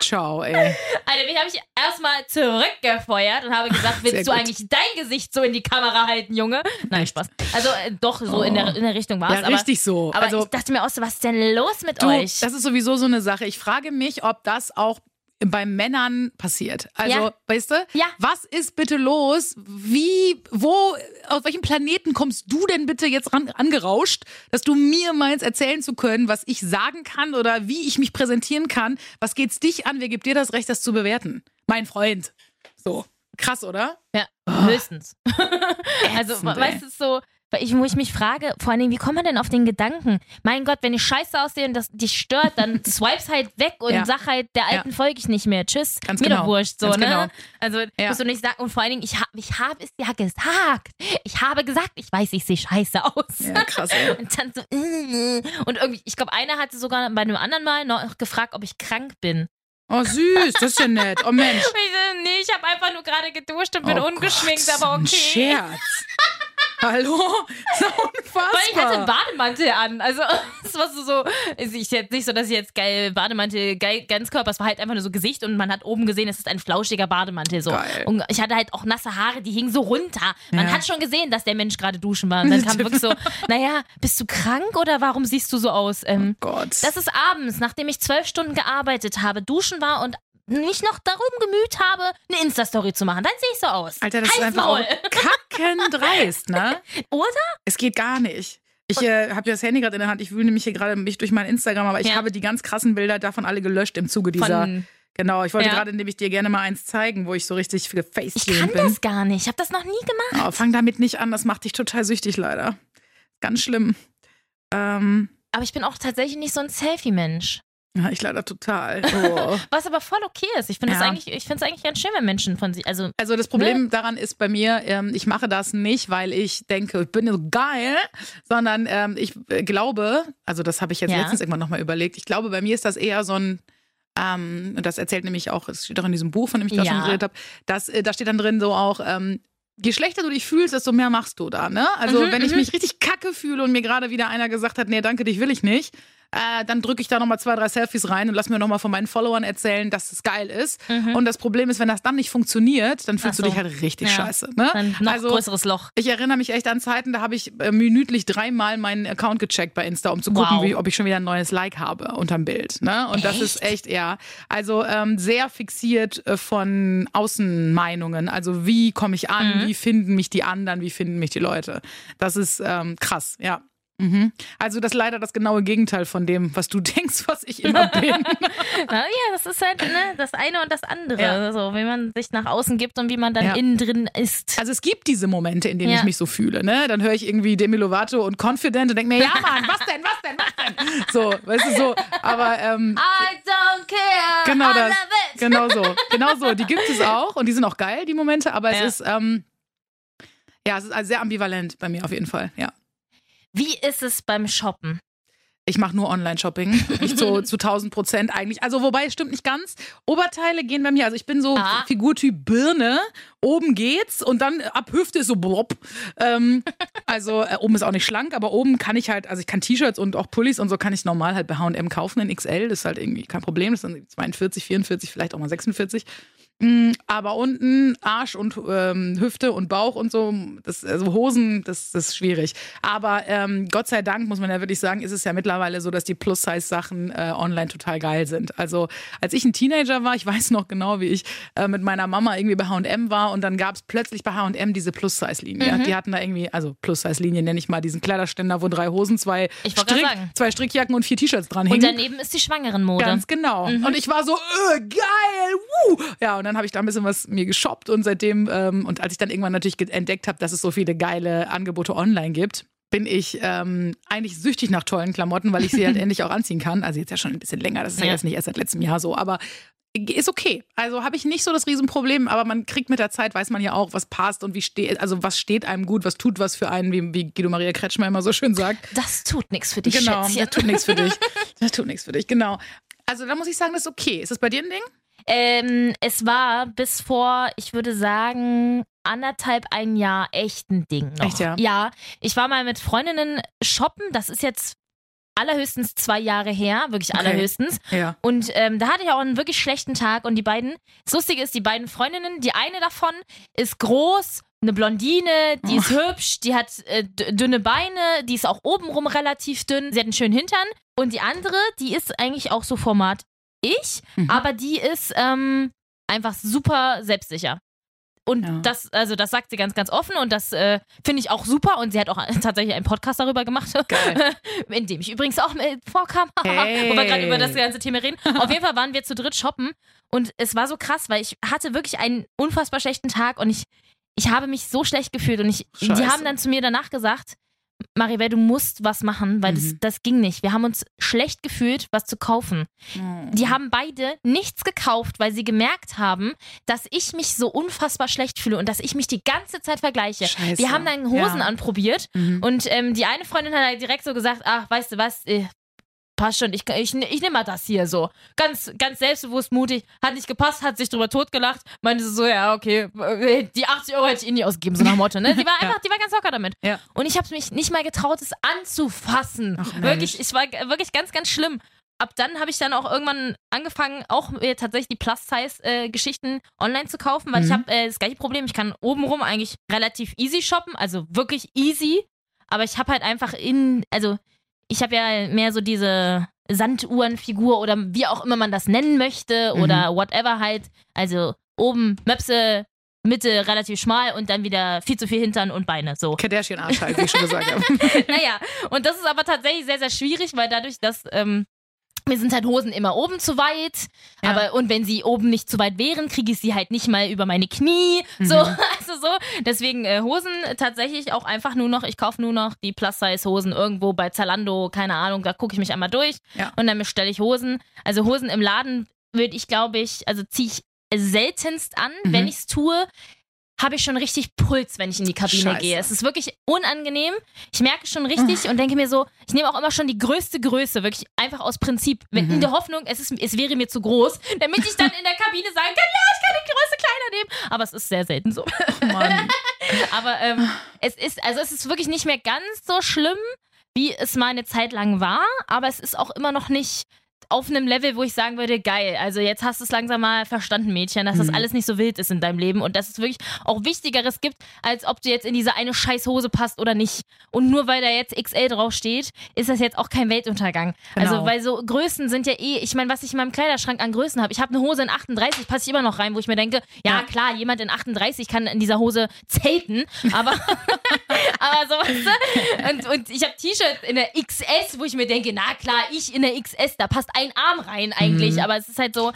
Ciao, ey. Alter, mich habe ich erstmal zurückgefeuert und habe gesagt, willst du eigentlich dein Gesicht so in die Kamera halten, Junge? Nein, Spaß. Also äh, doch, so in, der, in der Richtung war es. Ja, richtig so. Aber, aber also, ich dachte mir auch so, was ist denn los mit Du, euch? das ist sowieso so eine Sache. Ich frage mich, ob das auch bei Männern passiert. Also, Ja. weißt du? Ja. Was ist bitte los? Wie, wo, auf welchem Planeten kommst du denn bitte jetzt ran, angerauscht, dass du mir meinst, erzählen zu können, was ich sagen kann oder wie ich mich präsentieren kann? Was geht's dich an? Wer gibt dir das Recht, das zu bewerten? Mein Freund. So. Krass, oder? ja, höchstens. also, weißt du, so, Weil ich, wo ich mich frage, vor allen Dingen, wie kommt man denn auf den Gedanken? Mein Gott, wenn ich scheiße aussehe und das dich stört, dann swipes halt weg und Ja. sag halt, der alten folge ich nicht mehr. Tschüss. Ganz Mir genau. doch wurscht, so, Ganz ne? genau. Also, Ja. musst du nicht sagen. Und vor allen Dingen, ich, hab, ich habe es ja gesagt. Ich habe gesagt, ich weiß, ich sehe scheiße aus. Ja, krass, ey. Und dann so, äh. und irgendwie, ich glaube, einer hatte sogar bei einem anderen Mal noch gefragt, ob ich krank bin. Oh, süß, das ist ja nett. Oh, Mensch. Nee, ich habe einfach nur gerade geduscht und bin oh ungeschminkt, Gott, aber Ein okay. Scherz. Hallo? Ja unfassbar. Weil ich hatte einen Bademantel an. Also, es war so, so ist ich jetzt nicht so, dass ich jetzt geil Bademantel, geil Ganzkörper, es war halt einfach nur so Gesicht und man hat oben gesehen, es ist ein flauschiger Bademantel so. Geil. Und ich hatte halt auch nasse Haare, die hingen so runter. Man Ja. hat schon gesehen, dass der Mensch gerade duschen war. Und dann kam wirklich so, naja, bist du krank oder warum siehst du so aus? Ähm, Gott. das ist abends, nachdem ich zwölf Stunden gearbeitet habe, duschen war und mich noch darum gemüht habe, eine Insta-Story zu machen. Dann sehe ich so aus. Alter, das ist Halt's einfach kackendreist, ne? Oder? Es geht gar nicht. Ich äh, habe das Handy gerade in der Hand. Ich wühle nämlich hier gerade mich durch mein Instagram, aber ich Ja. habe die ganz krassen Bilder davon alle gelöscht im Zuge dieser. Von, genau, ich wollte Ja. gerade nämlich dir gerne mal eins zeigen, wo ich so richtig ich kann bin. das gar nicht. Ich habe das noch nie gemacht. Oh, fang damit nicht an, das macht dich total süchtig leider. Ganz schlimm. Ähm, Aber ich bin auch tatsächlich nicht so ein Selfie-Mensch. Ja, ich leider total. Oh. Was aber voll okay ist. Ich finde es Ja. eigentlich, ich finde es eigentlich ganz schön, wenn Menschen von sich, also Also das Problem daran ist bei mir, ähm, ich mache das nicht, weil ich denke, ich bin so geil, sondern ähm, ich äh, glaube, also das habe ich jetzt Ja. letztens irgendwann nochmal überlegt, ich glaube, bei mir ist das eher so ein, ähm, und das erzählt nämlich auch, es steht auch in diesem Buch, von dem ich da Ja. schon geredet habe, dass, äh, da steht dann drin so auch, ähm, je schlechter du dich fühlst, desto mehr machst du da, ne? Also Mhm, wenn ich mhm. mich richtig kacke fühle und mir gerade wieder einer gesagt hat, nee, danke, dich will ich nicht, äh, dann drücke ich da nochmal zwei, drei Selfies rein und lass mir nochmal von meinen Followern erzählen, dass es geil ist. Und das Problem ist, wenn das dann nicht funktioniert, dann fühlst Ach du so. dich halt richtig Ja. scheiße. Ne? dann noch also, größeres Loch. ich erinnere mich echt an Zeiten, da habe ich äh, minütlich dreimal meinen Account gecheckt bei Insta, um zu gucken, Wow. wie, ob ich schon wieder ein neues Like habe unterm Bild. Ne? Und das ist echt, ja, also ähm, sehr fixiert äh, von Außenmeinungen. Also wie komme ich an, Mhm. wie finden mich die anderen, wie finden mich die Leute. Das ist ähm, krass, ja. Mhm. Also das ist leider das genaue Gegenteil von dem, was du denkst, was ich immer bin. Na, ja, das ist halt ne, das eine und das andere. Ja. So, wie man sich nach außen gibt und wie man dann Ja. innen drin ist. Also es gibt diese Momente, in denen Ja. ich mich so fühle. Ne? Dann höre ich irgendwie Demi Lovato und Confident und denke mir, ja Mann, was denn, was denn, was denn? So, weißt du so. Aber ähm, I don't care. genau I das. Genau so. Genau so. Die gibt es auch und die sind auch geil, die Momente, aber es ist, ähm, ja, es ist also sehr ambivalent bei mir auf jeden Fall, ja. Wie ist es beim Shoppen? Ich mache nur Online-Shopping. Nicht so zu 1000 Prozent eigentlich. Also, wobei, es stimmt nicht ganz. Oberteile gehen bei mir. Also, ich bin so Ah. Figurtyp Birne. Oben geht's und dann ab Hüfte ist so blob. Ähm, also, äh, oben ist auch nicht schlank, aber oben kann ich halt, also ich kann T-Shirts und auch Pullis und so kann ich normal halt bei HM kaufen in XL. Das ist halt irgendwie kein Problem. Das sind 42, 44, vielleicht auch mal 46. Mm, Aber unten Arsch und ähm, Hüfte und Bauch und so, das, also Hosen, das, das ist schwierig. Aber ähm, Gott sei Dank, muss man ja wirklich sagen, ist es ja mittlerweile so, dass die Plus-Size-Sachen äh, online total geil sind. Also als ich ein Teenager war, ich weiß noch genau, wie ich äh, mit meiner Mama irgendwie bei H&M war und dann gab es plötzlich bei H&M diese Plus-Size-Linie. Die hatten da irgendwie, also Plus-Size-Linie nenne ich mal, diesen Kleiderständer, wo drei Hosen, zwei, Strick, zwei Strickjacken und vier T-Shirts dran Und hingen. daneben ist die Schwangerenmode. Ganz genau. Und ich war so, äh, geil, wuh. Ja, und dann habe ich da ein bisschen was mir geshoppt und seitdem, ähm, und als ich dann irgendwann natürlich entdeckt habe, dass es so viele geile Angebote online gibt, bin ich ähm, eigentlich süchtig nach tollen Klamotten, weil ich sie halt endlich auch anziehen kann. Also jetzt ja schon ein bisschen länger, das ist ja, Ja. jetzt nicht erst seit letztem Jahr so, aber ist okay. Also habe ich nicht so das Riesenproblem, aber man kriegt mit der Zeit, weiß man ja auch, was passt und wie steht, also was steht einem gut, was tut was für einen, wie, wie Guido Maria Kretschmer immer so schön sagt. Das tut nichts für dich, Genau, Schätzchen. das tut nichts für dich. Das tut nichts für dich, genau. Also da muss ich sagen, das ist okay. Ist das bei dir ein Ding? Ähm, es war bis vor, ich würde sagen, anderthalb ein Jahr echt ein Ding noch. Echt, ja? Ja, ich war mal mit Freundinnen shoppen. Das ist jetzt allerhöchstens zwei Jahre her, wirklich Okay. allerhöchstens. Ja. Und ähm, da hatte ich auch einen wirklich schlechten Tag. Und die beiden, das Lustige ist, die beiden Freundinnen, die eine davon ist groß, eine Blondine, die ist hübsch, die hat äh, dünne Beine, die ist auch obenrum relativ dünn, sie hat einen schönen Hintern. Und die andere, die ist eigentlich auch so Format ich, Mhm. aber die ist ähm, einfach super selbstsicher. Und Ja. das, also das sagt sie ganz, ganz offen und das äh, finde ich auch super. Und sie hat auch tatsächlich einen Podcast darüber gemacht, Geil. in dem ich übrigens auch mit vorkam, Hey. wo wir gerade über das ganze Thema reden. Auf jeden Fall waren wir zu dritt shoppen und es war so krass, weil ich hatte wirklich einen unfassbar schlechten Tag und ich, ich habe mich so schlecht gefühlt und ich, die haben dann zu mir danach gesagt, Maribel, du musst was machen, weil das, Mhm. das ging nicht. Wir haben uns schlecht gefühlt, was zu kaufen. Mhm. Die haben beide nichts gekauft, weil sie gemerkt haben, dass ich mich so unfassbar schlecht fühle und dass ich mich die ganze Zeit vergleiche. Scheiße. Wir haben dann Hosen Ja. anprobiert Mhm. und ähm, die eine Freundin hat halt direkt so gesagt, ach, weißt du was, äh, passt schon, ich, ich, ich nehme mal das hier so. Ganz, ganz selbstbewusst, mutig, hat nicht gepasst, hat sich drüber totgelacht, meinte so, ja, okay, äh, die 80 Euro hätte ich eh nie ausgegeben, so nach Motto, ne? Die war einfach, die war ganz locker damit. Ja. Und ich habe mich nicht mal getraut, es anzufassen. Ach, wirklich, es war wirklich ganz, ganz schlimm. Ab dann habe ich dann auch irgendwann angefangen, auch mir tatsächlich die Plus-Size-Geschichten online zu kaufen, weil ich Mhm. habe äh, das gleiche Problem. Ich kann obenrum eigentlich relativ easy shoppen, also wirklich easy. Aber ich habe halt einfach in, also ich habe ja mehr so diese Sanduhrenfigur oder wie auch immer man das nennen möchte Mhm. oder whatever halt. Also oben Möpse, Mitte relativ schmal und dann wieder viel zu viel Hintern und Beine. So. Kardashian-Arsch halt, wie ich schon gesagt habe. naja, und das ist aber tatsächlich sehr, sehr schwierig, weil dadurch, dass ähm, mir sind halt Hosen immer oben zu weit. Ja. Aber und wenn sie oben nicht zu weit wären, kriege ich sie halt nicht mal über meine Knie. So, Mhm. also so. Deswegen äh, Hosen tatsächlich auch einfach nur noch, ich kaufe nur noch die Plus-Size-Hosen irgendwo bei Zalando, keine Ahnung, da gucke ich mich einmal durch Ja. und dann bestelle ich Hosen. Also Hosen im Laden würde ich, glaube ich, also ziehe ich seltenst an, Mhm. wenn ich es tue. Habe ich schon richtig Puls, wenn ich in die Kabine Scheiße. gehe. Es ist wirklich unangenehm. Ich merke schon richtig und denke mir so, ich nehme auch immer schon die größte Größe, wirklich einfach aus Prinzip, Mhm. in der Hoffnung, es, ist, es wäre mir zu groß, damit ich dann in der Kabine sagen kann, ja, ich kann die Größe kleiner nehmen. Aber es ist sehr selten so. Mann. Aber ähm, es ist, also es ist wirklich nicht mehr ganz so schlimm, wie es mal eine Zeit lang war, aber es ist auch immer noch nicht auf einem Level, wo ich sagen würde, geil, also jetzt hast du es langsam mal verstanden, Mädchen, dass das Mhm. alles nicht so wild ist in deinem Leben und dass es wirklich auch Wichtigeres gibt, als ob du jetzt in diese eine scheiß Hose passt oder nicht. Und nur weil da jetzt XL draufsteht, ist das jetzt auch kein Weltuntergang. Genau. Also, weil so Größen sind ja eh, ich meine, was ich in meinem Kleiderschrank an Größen habe, ich habe eine Hose in 38, passe ich immer noch rein, wo ich mir denke, ja, Ja. klar, jemand in 38 kann in dieser Hose zelten, aber, aber so, weißt du? Und, und ich habe T-Shirts in der XS, wo ich mir denke, na klar, ich in der XS, da passt ein Arm rein eigentlich, Mhm. aber es ist halt so.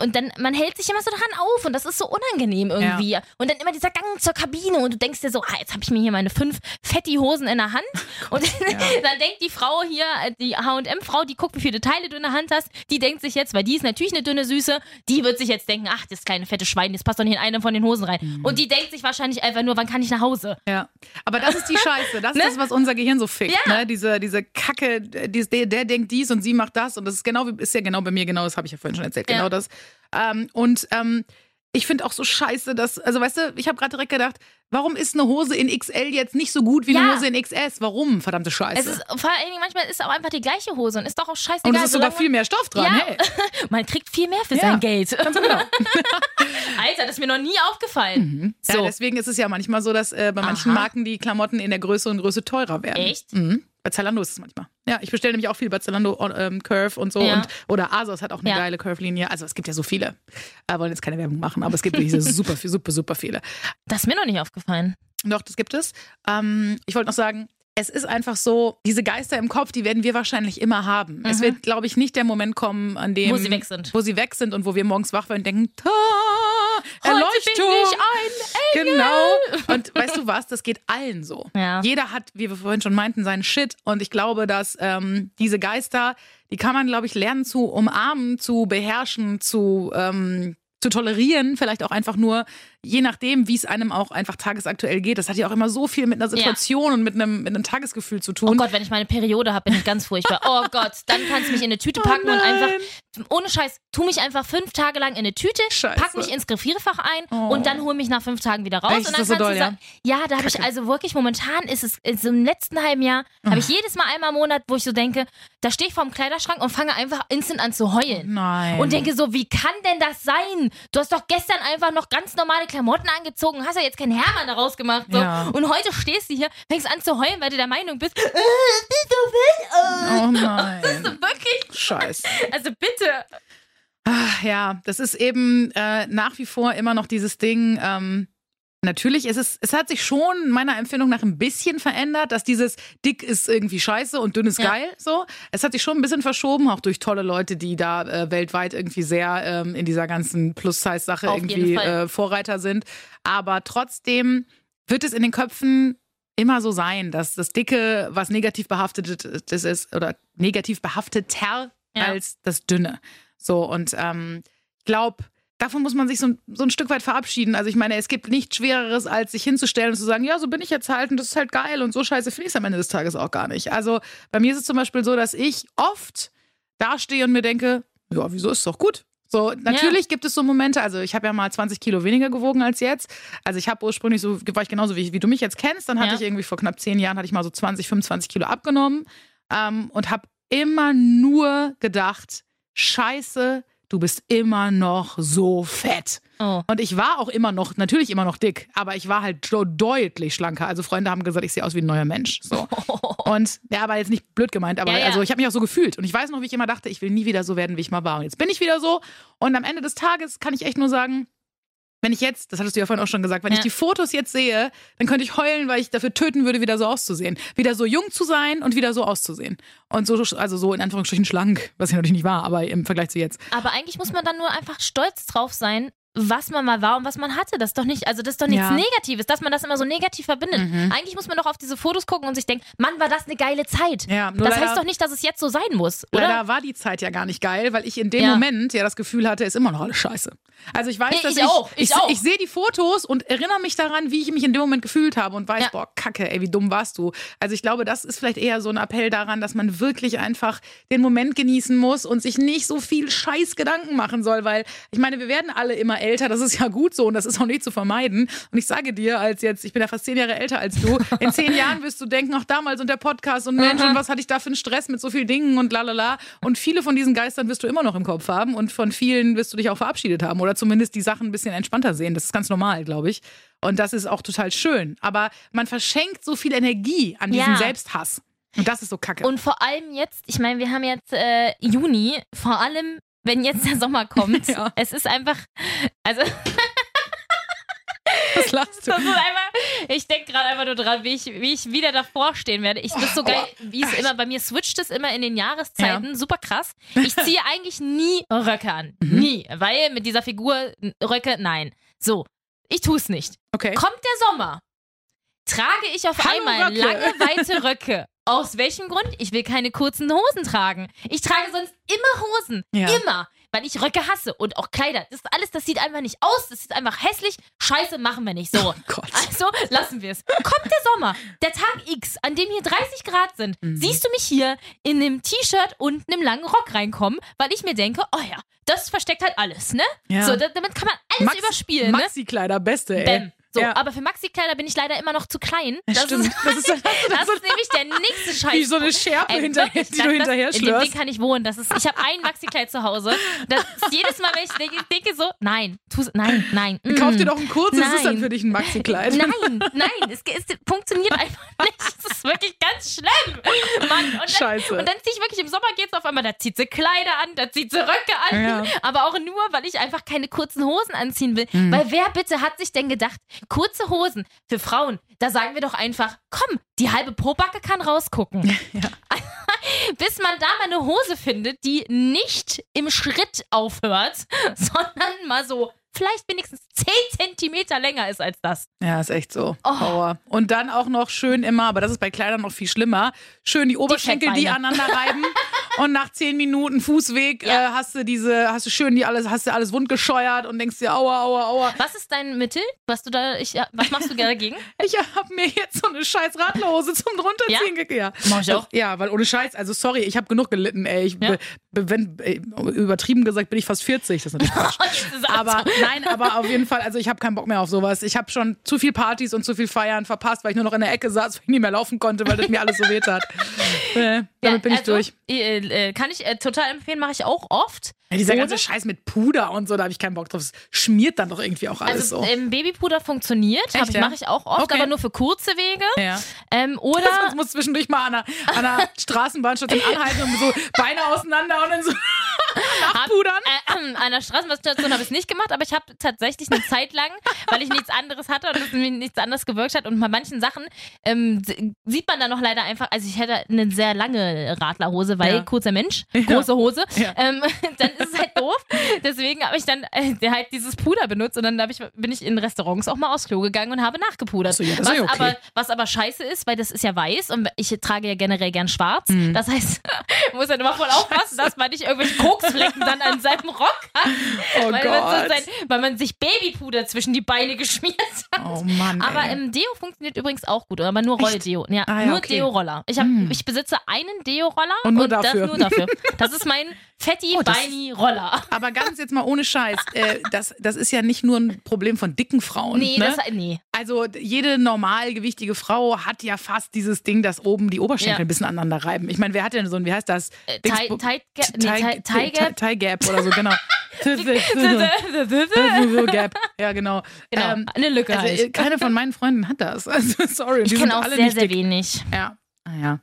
Und dann, man hält sich immer so dran auf und das ist so unangenehm irgendwie. Und dann immer dieser Gang zur Kabine und du denkst dir so, ah, jetzt habe ich mir hier meine fünf Fetti-Hosen in der Hand. Und dann denkt die Frau hier, äh, die H&M-Frau, die guckt, wie viele Teile du in der Hand hast, die denkt sich jetzt, weil die ist natürlich eine dünne Süße, die wird sich jetzt denken, ach, das kleine fette Schwein, das passt doch nicht in eine von den Hosen rein. Mhm. Und die denkt sich wahrscheinlich einfach nur, wann kann ich nach Hause? Ja, aber das ist die Scheiße. Das Ne? ist das, was unser Gehirn so fickt. Ja. Ne? Diese, diese Kacke, die, der, der denkt dies und sie macht das. Und das ist genau wie, ist ja genau bei mir genau, das habe ich ja vorhin schon erzählt, Ja. genau das. Ähm, und ähm, ich finde auch so scheiße, dass, also weißt du, ich habe gerade direkt gedacht, warum ist eine Hose in XL jetzt nicht so gut wie eine Ja. Hose in XS? Warum? Verdammte Scheiße. Es ist vor allen Dingen manchmal ist auch einfach die gleiche Hose und ist doch auch scheißegal. und es ist sogar viel mehr Stoff dran. Ja. Hey. man kriegt viel mehr für Ja. sein Geld. Ganz genau. Alter, das ist mir noch nie aufgefallen. Ja, So. deswegen ist es ja manchmal so, dass äh, bei manchen Aha. Marken die Klamotten in der größeren Größe teurer werden. Echt? Mhm. Bei Zalando ist es manchmal. Ja, ich bestelle nämlich auch viel bei Zalando ähm, Curve und so. Ja. Und, oder Asos hat auch eine Ja. geile Curve-Linie. Also es gibt ja so viele. Wir wollen jetzt keine Werbung machen, aber es gibt wirklich super, super, super viele. Das ist mir noch nicht aufgefallen. Doch, das gibt es. Ähm, ich wollte noch sagen, es ist einfach so, diese Geister im Kopf, die werden wir wahrscheinlich immer haben. Es wird, glaube ich, nicht der Moment kommen, an dem. Mhm. Wo sie weg sind. Wo sie weg sind und wo wir morgens wach werden und denken, ta, Heute Erleuchtung. bin ich ein Genau. Und weißt du was, das geht allen so. Ja. Jeder hat, wie wir vorhin schon meinten, seinen Shit. Und ich glaube, dass ähm, diese Geister, die kann man, glaube ich, lernen zu umarmen, zu beherrschen, zu, ähm, zu tolerieren. Vielleicht auch einfach nur, je nachdem, wie es einem auch einfach tagesaktuell geht. Das hat ja auch immer so viel mit einer Situation und mit einem, mit einem Tagesgefühl zu Oh tun. Gott, wenn ich meine Periode habe, bin ich ganz furchtbar. Oh Gott, dann kannst du mich in eine Tüte packen und nein. einfach, ohne Scheiß, tu mich einfach fünf Tage lang in eine Tüte, Scheiße. pack mich ins Gefrierfach ein Oh. und dann hol mich nach fünf Tagen wieder raus. Echt? und dann so kannst doll, du ja? sagen, ja, da habe ich also wirklich momentan ist es, ist im letzten halben Jahr, habe ich jedes Mal einmal im Monat, wo ich so denke, da stehe ich vorm Kleiderschrank und fange einfach instant an zu heulen. Nein. Und denke so, wie kann denn das sein? Du hast doch gestern einfach noch ganz normale Klamotten angezogen, hast ja jetzt keinen Hermann daraus gemacht. So. Ja. Und heute stehst du hier, fängst an zu heulen, weil du der Meinung bist, äh, bist du fit? oh nein. Äh, wirklich? Scheiße. Also bitte. Ah, Ja, das ist eben äh, nach wie vor immer noch dieses Ding, ähm, natürlich ist es, es hat sich schon meiner Empfindung nach ein bisschen verändert, dass dieses dick ist irgendwie scheiße und dünn ist Ja. geil. So, es hat sich schon ein bisschen verschoben, auch durch tolle Leute, die da äh, weltweit irgendwie sehr ähm, in dieser ganzen Plus-Size-Sache irgendwie äh, Vorreiter sind. Aber trotzdem wird es in den Köpfen immer so sein, dass das Dicke was negativ behaftet das ist oder negativ behafteter Ja. als das Dünne. So und ähm, ich glaube, davon muss man sich so ein, so ein Stück weit verabschieden. Also ich meine, es gibt nichts Schwereres, als sich hinzustellen und zu sagen, ja, so bin ich jetzt halt und das ist halt geil und so scheiße finde ich es am Ende des Tages auch gar nicht. Also bei mir ist es zum Beispiel so, dass ich oft dastehe und mir denke, ja, wieso ist es doch gut? So, natürlich gibt es so Momente, also ich habe ja mal 20 Kilo weniger gewogen als jetzt. Also ich habe ursprünglich so, war ich genauso wie, wie du mich jetzt kennst, dann hatte Ja. ich irgendwie vor knapp zehn Jahren, hatte ich mal so 20, 25 Kilo abgenommen ähm, und habe immer nur gedacht, scheiße, du bist immer noch so fett. Oh. Und ich war auch immer noch, natürlich immer noch dick, aber ich war halt so deutlich schlanker. Also Freunde haben gesagt, ich sehe aus wie ein neuer Mensch. So. Und ja, aber jetzt nicht blöd gemeint, aber Ja, ja. also ich habe mich auch so gefühlt. Und ich weiß noch, wie ich immer dachte, ich will nie wieder so werden, wie ich mal war. Und jetzt bin ich wieder so. Und am Ende des Tages kann ich echt nur sagen, wenn ich jetzt, das hattest du ja vorhin auch schon gesagt, wenn Ja. ich die Fotos jetzt sehe, dann könnte ich heulen, weil ich dafür töten würde, wieder so auszusehen. Wieder so jung zu sein und wieder so auszusehen. Und so, also so in Anführungsstrichen schlank, was ich natürlich nicht war, aber im Vergleich zu jetzt. Aber eigentlich muss man dann nur einfach stolz drauf sein, was man mal war und was man hatte. Das ist doch nicht, also das ist doch nichts Ja. Mhm. Negatives, dass man das immer so negativ verbindet. Eigentlich muss man doch auf diese Fotos gucken und sich denken, Mann, war das eine geile Zeit. Ja, das heißt doch nicht, dass es jetzt so sein muss, oder? Leider war die Zeit ja gar nicht geil, weil ich in dem Ja. Moment ja das Gefühl hatte, ist immer noch alles scheiße. Also ich weiß, Nee, dass ich auch, ich ich, auch. ich sehe die Fotos und erinnere mich daran, wie ich mich in dem Moment gefühlt habe und weiß, Ja. boah, kacke, ey, wie dumm warst du. Also ich glaube, das ist vielleicht eher so ein Appell daran, dass man wirklich einfach den Moment genießen muss und sich nicht so viel scheiß Gedanken machen soll, weil ich meine, wir werden alle immer älter, das ist ja gut so und das ist auch nicht zu vermeiden. Und ich sage dir, als jetzt, ich bin ja fast zehn Jahre älter als du, in zehn Jahren wirst du denken, ach damals und der Podcast und Mensch, und was hatte ich da für einen Stress mit so vielen Dingen und lalala. Und viele von diesen Geistern wirst du immer noch im Kopf haben und von vielen wirst du dich auch verabschiedet haben oder zumindest die Sachen ein bisschen entspannter sehen. Das ist ganz normal, glaube ich. Und das ist auch total schön. Aber man verschenkt so viel Energie an diesem Ja. Selbsthass. Und das ist so kacke. Und vor allem jetzt, ich meine, wir haben jetzt äh, Juni, vor allem, wenn jetzt der Sommer kommt. Ja. Es ist einfach, also was lachst du? einfach, ich denke gerade einfach nur dran, wie ich, wie ich wieder davor stehen werde. Ich ist so geil, wie es immer, bei mir switcht es immer in den Jahreszeiten, super krass. Ich ziehe eigentlich nie Röcke an. Mhm. Nie. Weil mit dieser Figur Röcke, nein. So, ich tue es nicht. Okay. Kommt der Sommer, trage ich auf Hallo, einmal Röcke. lange, weite Röcke. Aus welchem Grund? Ich will keine kurzen Hosen tragen. Ich trage sonst immer Hosen. Ja. Immer. Weil ich Röcke hasse und auch Kleider. Das ist alles, das sieht einfach nicht aus. Das ist einfach hässlich. Scheiße, machen wir nicht. So. Oh. Also lassen wir es. Kommt der Sommer, der Tag X, an dem hier 30 Grad sind, Mhm. siehst du mich hier in einem T-Shirt und einem langen Rock reinkommen, weil ich mir denke, oh ja, das versteckt halt alles, ne? Ja. So, da, damit kann man alles überspielen, ne? Maxi-Kleider, beste, ey. Bäm. So, Ja. aber für Maxi-Kleider bin ich leider immer noch zu klein. Das stimmt. ist, Das ist- das ist nämlich der nächste Scheiß. Wie so eine Schärpe Ey, hinterher, wirklich, die du das- hinterher das, In dem Ding schlürfst. kann ich wohnen. Das ist, ich habe ein Maxi-Kleid zu Hause. Das ist jedes Mal, wenn ich denke, denke so, nein, tu's, nein, nein. mm. Kauf dir doch ein kurzes, das ist dann Nein. für dich ein Maxi-Kleid. Nein, nein, es, es funktioniert einfach nicht. Es ist wirklich ganz schlimm. Mann, und dann, Scheiße. Und dann ziehe ich wirklich im Sommer geht's auf einmal, da zieht sie Kleider an, da zieht sie Röcke an. Ja. Aber auch nur, weil ich einfach keine kurzen Hosen anziehen will. Mhm. Weil wer bitte hat sich denn gedacht, kurze Hosen für Frauen, da sagen wir doch einfach, komm, die halbe Probacke kann rausgucken. Ja. Bis man da mal eine Hose findet, die nicht im Schritt aufhört, sondern mal so vielleicht wenigstens 10 Zentimeter länger ist als das. Ja, ist echt so. Oh. Horror. Und dann auch noch schön immer, aber das ist bei Kleidern noch viel schlimmer, schön die Oberschenkel, die, Fettbeine. aneinander reiben. und nach zehn Minuten Fußweg Ja. äh, hast du diese, hast du schön die alles, hast du alles wundgescheuert und denkst dir, aua, aua, aua. Was ist dein Mittel? Was du da, ich, was machst du dagegen? Ich hab mir jetzt so eine scheiß Radlerhose zum drunterziehen gekriegt. Ja. Mach ich auch. Ja, weil ohne Scheiß, also sorry, ich habe genug gelitten, ey. Ich, Ja. Wenn, ey, übertrieben gesagt bin ich fast 40, das ist natürlich Quatsch. Aber nein, aber auf jeden Fall, also ich habe keinen Bock mehr auf sowas. Ich habe schon zu viel Partys und zu viel Feiern verpasst, weil ich nur noch in der Ecke saß, weil ich nicht mehr laufen konnte, weil das mir alles so weh tat. Äh, damit bin ich also, durch. Äh, äh, kann ich äh, total empfehlen, mache ich auch oft. Ja, dieser Ohne- ganze Scheiß mit Puder und so, da habe ich keinen Bock drauf. Es schmiert dann doch irgendwie auch alles Also so. ähm, Babypuder funktioniert, ja? mache ich auch oft, Okay. aber nur für kurze Wege. ja. Ähm, oder Sonst muss zwischendurch mal an einer, an einer Straßenbahnstation anhalten und so Beine auseinander und dann so Nachpudern? Äh, an der Straßenbahnstation habe ich es nicht gemacht, aber ich habe tatsächlich eine Zeit lang, weil ich nichts anderes hatte und es mir nichts anderes gewirkt hat und bei manchen Sachen ähm, sieht man dann noch leider einfach, also ich hätte eine sehr lange Radlerhose, weil Ja. kurzer Mensch, Ja. große Hose, Ja. ähm, dann ist es halt doof. Deswegen habe ich dann äh, halt dieses Puder benutzt und dann hab ich, bin ich in Restaurants auch mal aufs Klo gegangen und habe nachgepudert. Ach so, ja, was, ja okay. aber, was aber scheiße ist, weil das ist ja weiß und ich trage ja generell gern schwarz. Mhm. Das heißt, man muss dann immer voll aufpassen, dass man nicht irgendwelche Koksflecken dann an seinem Rock hat. Oh weil, man so Gott. sein, weil man sich Babypuder zwischen die Beine geschmiert hat. Oh Mann. Aber ey. ähm, Deo funktioniert übrigens auch gut, aber nur Rolldeo. Ja, Ah, ja, nur okay. Deo-Roller. Ich, hab, Mm. ich besitze einen Deo-Roller Und nur das dafür. nur dafür. Das ist mein fetti Oh, beini roller Aber ganz jetzt mal ohne Scheiß, äh, das, das ist ja nicht nur ein Problem von dicken Frauen. Nee, ne? das, nee. Also jede normalgewichtige Frau hat ja fast dieses Ding, dass oben die Oberschenkel Ja. ein bisschen aneinander reiben. Ich meine, wer hat denn so ein, wie heißt das? Äh, Thigh Gap- nee, Thigh Gap? Oder so, genau. Gap. Ja, genau. Genau, Ähm, eine Lücke also, halt. äh, keine von meinen Freunden hat das. Also, sorry. Ich kenne auch sehr, sehr dick. wenig. Ja. Ah, ja.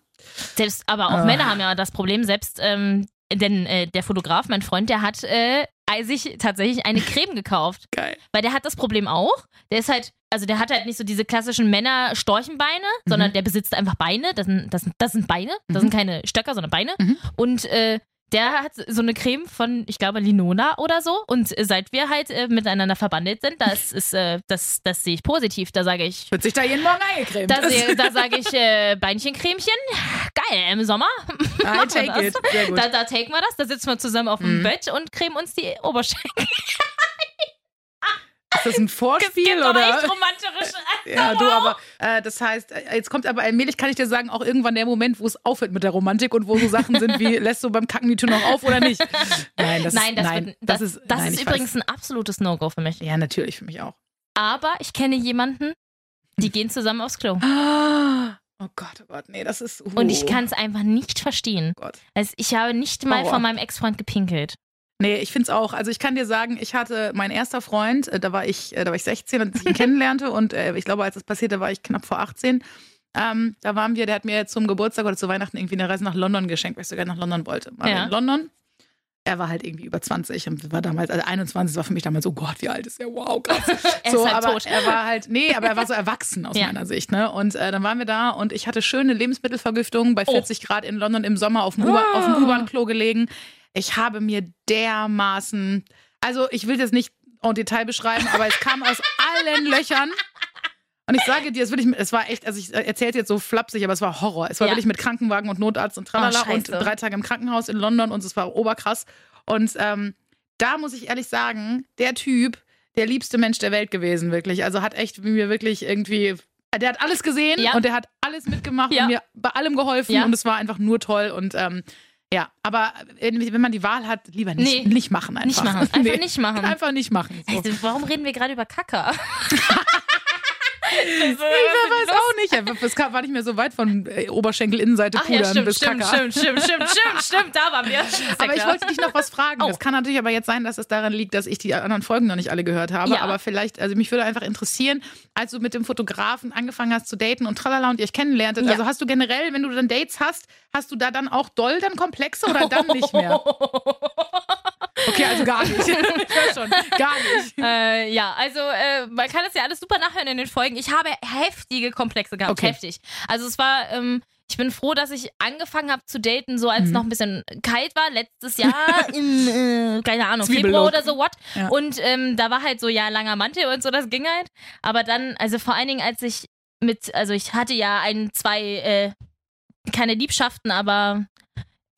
Selbst, aber auch Ah. Männer haben ja das Problem, selbst ähm, denn äh, der Fotograf, mein Freund, der hat äh, sich tatsächlich eine Creme gekauft. Geil. Weil der hat das Problem auch. Der ist halt, also der hat halt nicht so diese klassischen Männer-Storchenbeine, Mhm. sondern der besitzt einfach Beine. Das sind, das sind, das sind Beine. Das sind keine Stöcker, sondern Beine. Mhm. Und äh, der hat so eine Creme von, ich glaube, Linona oder so. Und seit wir halt äh, miteinander verbandelt sind, das ist, äh, das, das sehe ich positiv. Da sage ich, Wird sich da jeden Morgen eingecremt. da, da sage ich äh, Beinchencremchen. Geil, im Sommer. I take it. Da, da taken wir das, da sitzen wir zusammen auf dem Mhm. Bett und cremen uns die Oberschenkel. Ist das ein Vorspiel Gibt oder? echt romantische Ja, du, aber äh, das heißt, äh, jetzt kommt aber allmählich, kann ich dir sagen, auch irgendwann der Moment, wo es aufhört mit der Romantik und wo so Sachen sind wie, lässt du beim Kacken die Tür noch auf oder nicht? Nein, das, nein, das, nein, wird, das, ist, das nein, ist übrigens ein absolutes No-Go für mich. Weiß. Ja, natürlich, für mich auch. Aber ich kenne jemanden, die gehen zusammen aufs Klo. Oh Gott, oh Gott, nee, das ist. Uh, Und ich kann es einfach nicht verstehen. Oh Gott. Also ich habe nicht mal Horror. von meinem Ex-Freund gepinkelt. Nee, ich find's auch. Also ich kann dir sagen, ich hatte mein erster Freund, äh, da war ich, äh, da war ich 16, als ich ihn kennenlernte und äh, ich glaube, als das passierte, war ich knapp vor 18. Ähm, da waren wir, der hat mir zum Geburtstag oder zu Weihnachten irgendwie eine Reise nach London geschenkt, weil ich sogar nach London wollte. Wir Ja. in London. Er war halt irgendwie über 20 und war damals, also 21 war für mich damals, oh Gott, wie alt ist er? Wow, krass. Er so, ist halt aber tot. er war halt, nee, aber er war so erwachsen aus Ja. meiner Sicht, ne? Und äh, dann waren wir da und ich hatte schöne Lebensmittelvergiftung bei Oh. 40 Grad in London im Sommer auf dem Ah. auf dem U-Bahn-Klo gelegen. Ich habe mir dermaßen, also ich will das nicht en Detail beschreiben, aber es kam aus allen Löchern. Und ich sage dir, es, wirklich, es war echt, also ich erzähle jetzt so flapsig, aber es war Horror. Es war Ja. wirklich mit Krankenwagen und Notarzt und tralala Oh, und drei Tage im Krankenhaus in London und es war oberkrass. Und ähm, da muss ich ehrlich sagen, der Typ, der liebste Mensch der Welt gewesen, wirklich. Also hat echt mir wirklich irgendwie, der hat alles gesehen Ja. und der hat alles mitgemacht Ja. und mir bei allem geholfen Ja. und es war einfach nur toll und ähm, ja, aber wenn man die Wahl hat, lieber nicht, Nee. nicht machen einfach. Nicht machen. Einfach Nee. nicht machen. Einfach nicht machen. So. Also, warum reden wir gerade über Kacker? Ich weiß auch nicht. Es war nicht mehr so weit von äh, Oberschenkel-Innenseite Ach ja, stimmt, bis stimmt, Kacker. stimmt, stimmt, stimmt, stimmt, stimmt, da waren wir. Aber ich wollte dich noch was fragen. Oh. Das kann natürlich aber jetzt sein, dass es daran liegt, dass ich die anderen Folgen noch nicht alle gehört habe. Ja. Aber vielleicht, also mich würde einfach interessieren, als du mit dem Fotografen angefangen hast zu daten und tralala und ihr euch kennenlerntet, Ja. also hast du generell, wenn du dann Dates hast, hast du da dann auch doll dann Komplexe oder dann nicht mehr? Okay, also gar nicht. ich weiß schon, gar nicht. Äh, ja, also äh, man kann das ja alles super nachhören in den Folgen. Ich habe heftige Komplexe gehabt, Okay. heftig. Also es war, ähm, ich bin froh, dass ich angefangen habe zu daten, so als es Mhm. noch ein bisschen kalt war, letztes Jahr im, äh, keine Ahnung, Februar oder so, what. Ja. Und ähm, da war halt so, ja, langer Mantel und so, das ging halt. Aber dann, also vor allen Dingen, als ich mit, also ich hatte ja ein, zwei, äh, keine Liebschaften, aber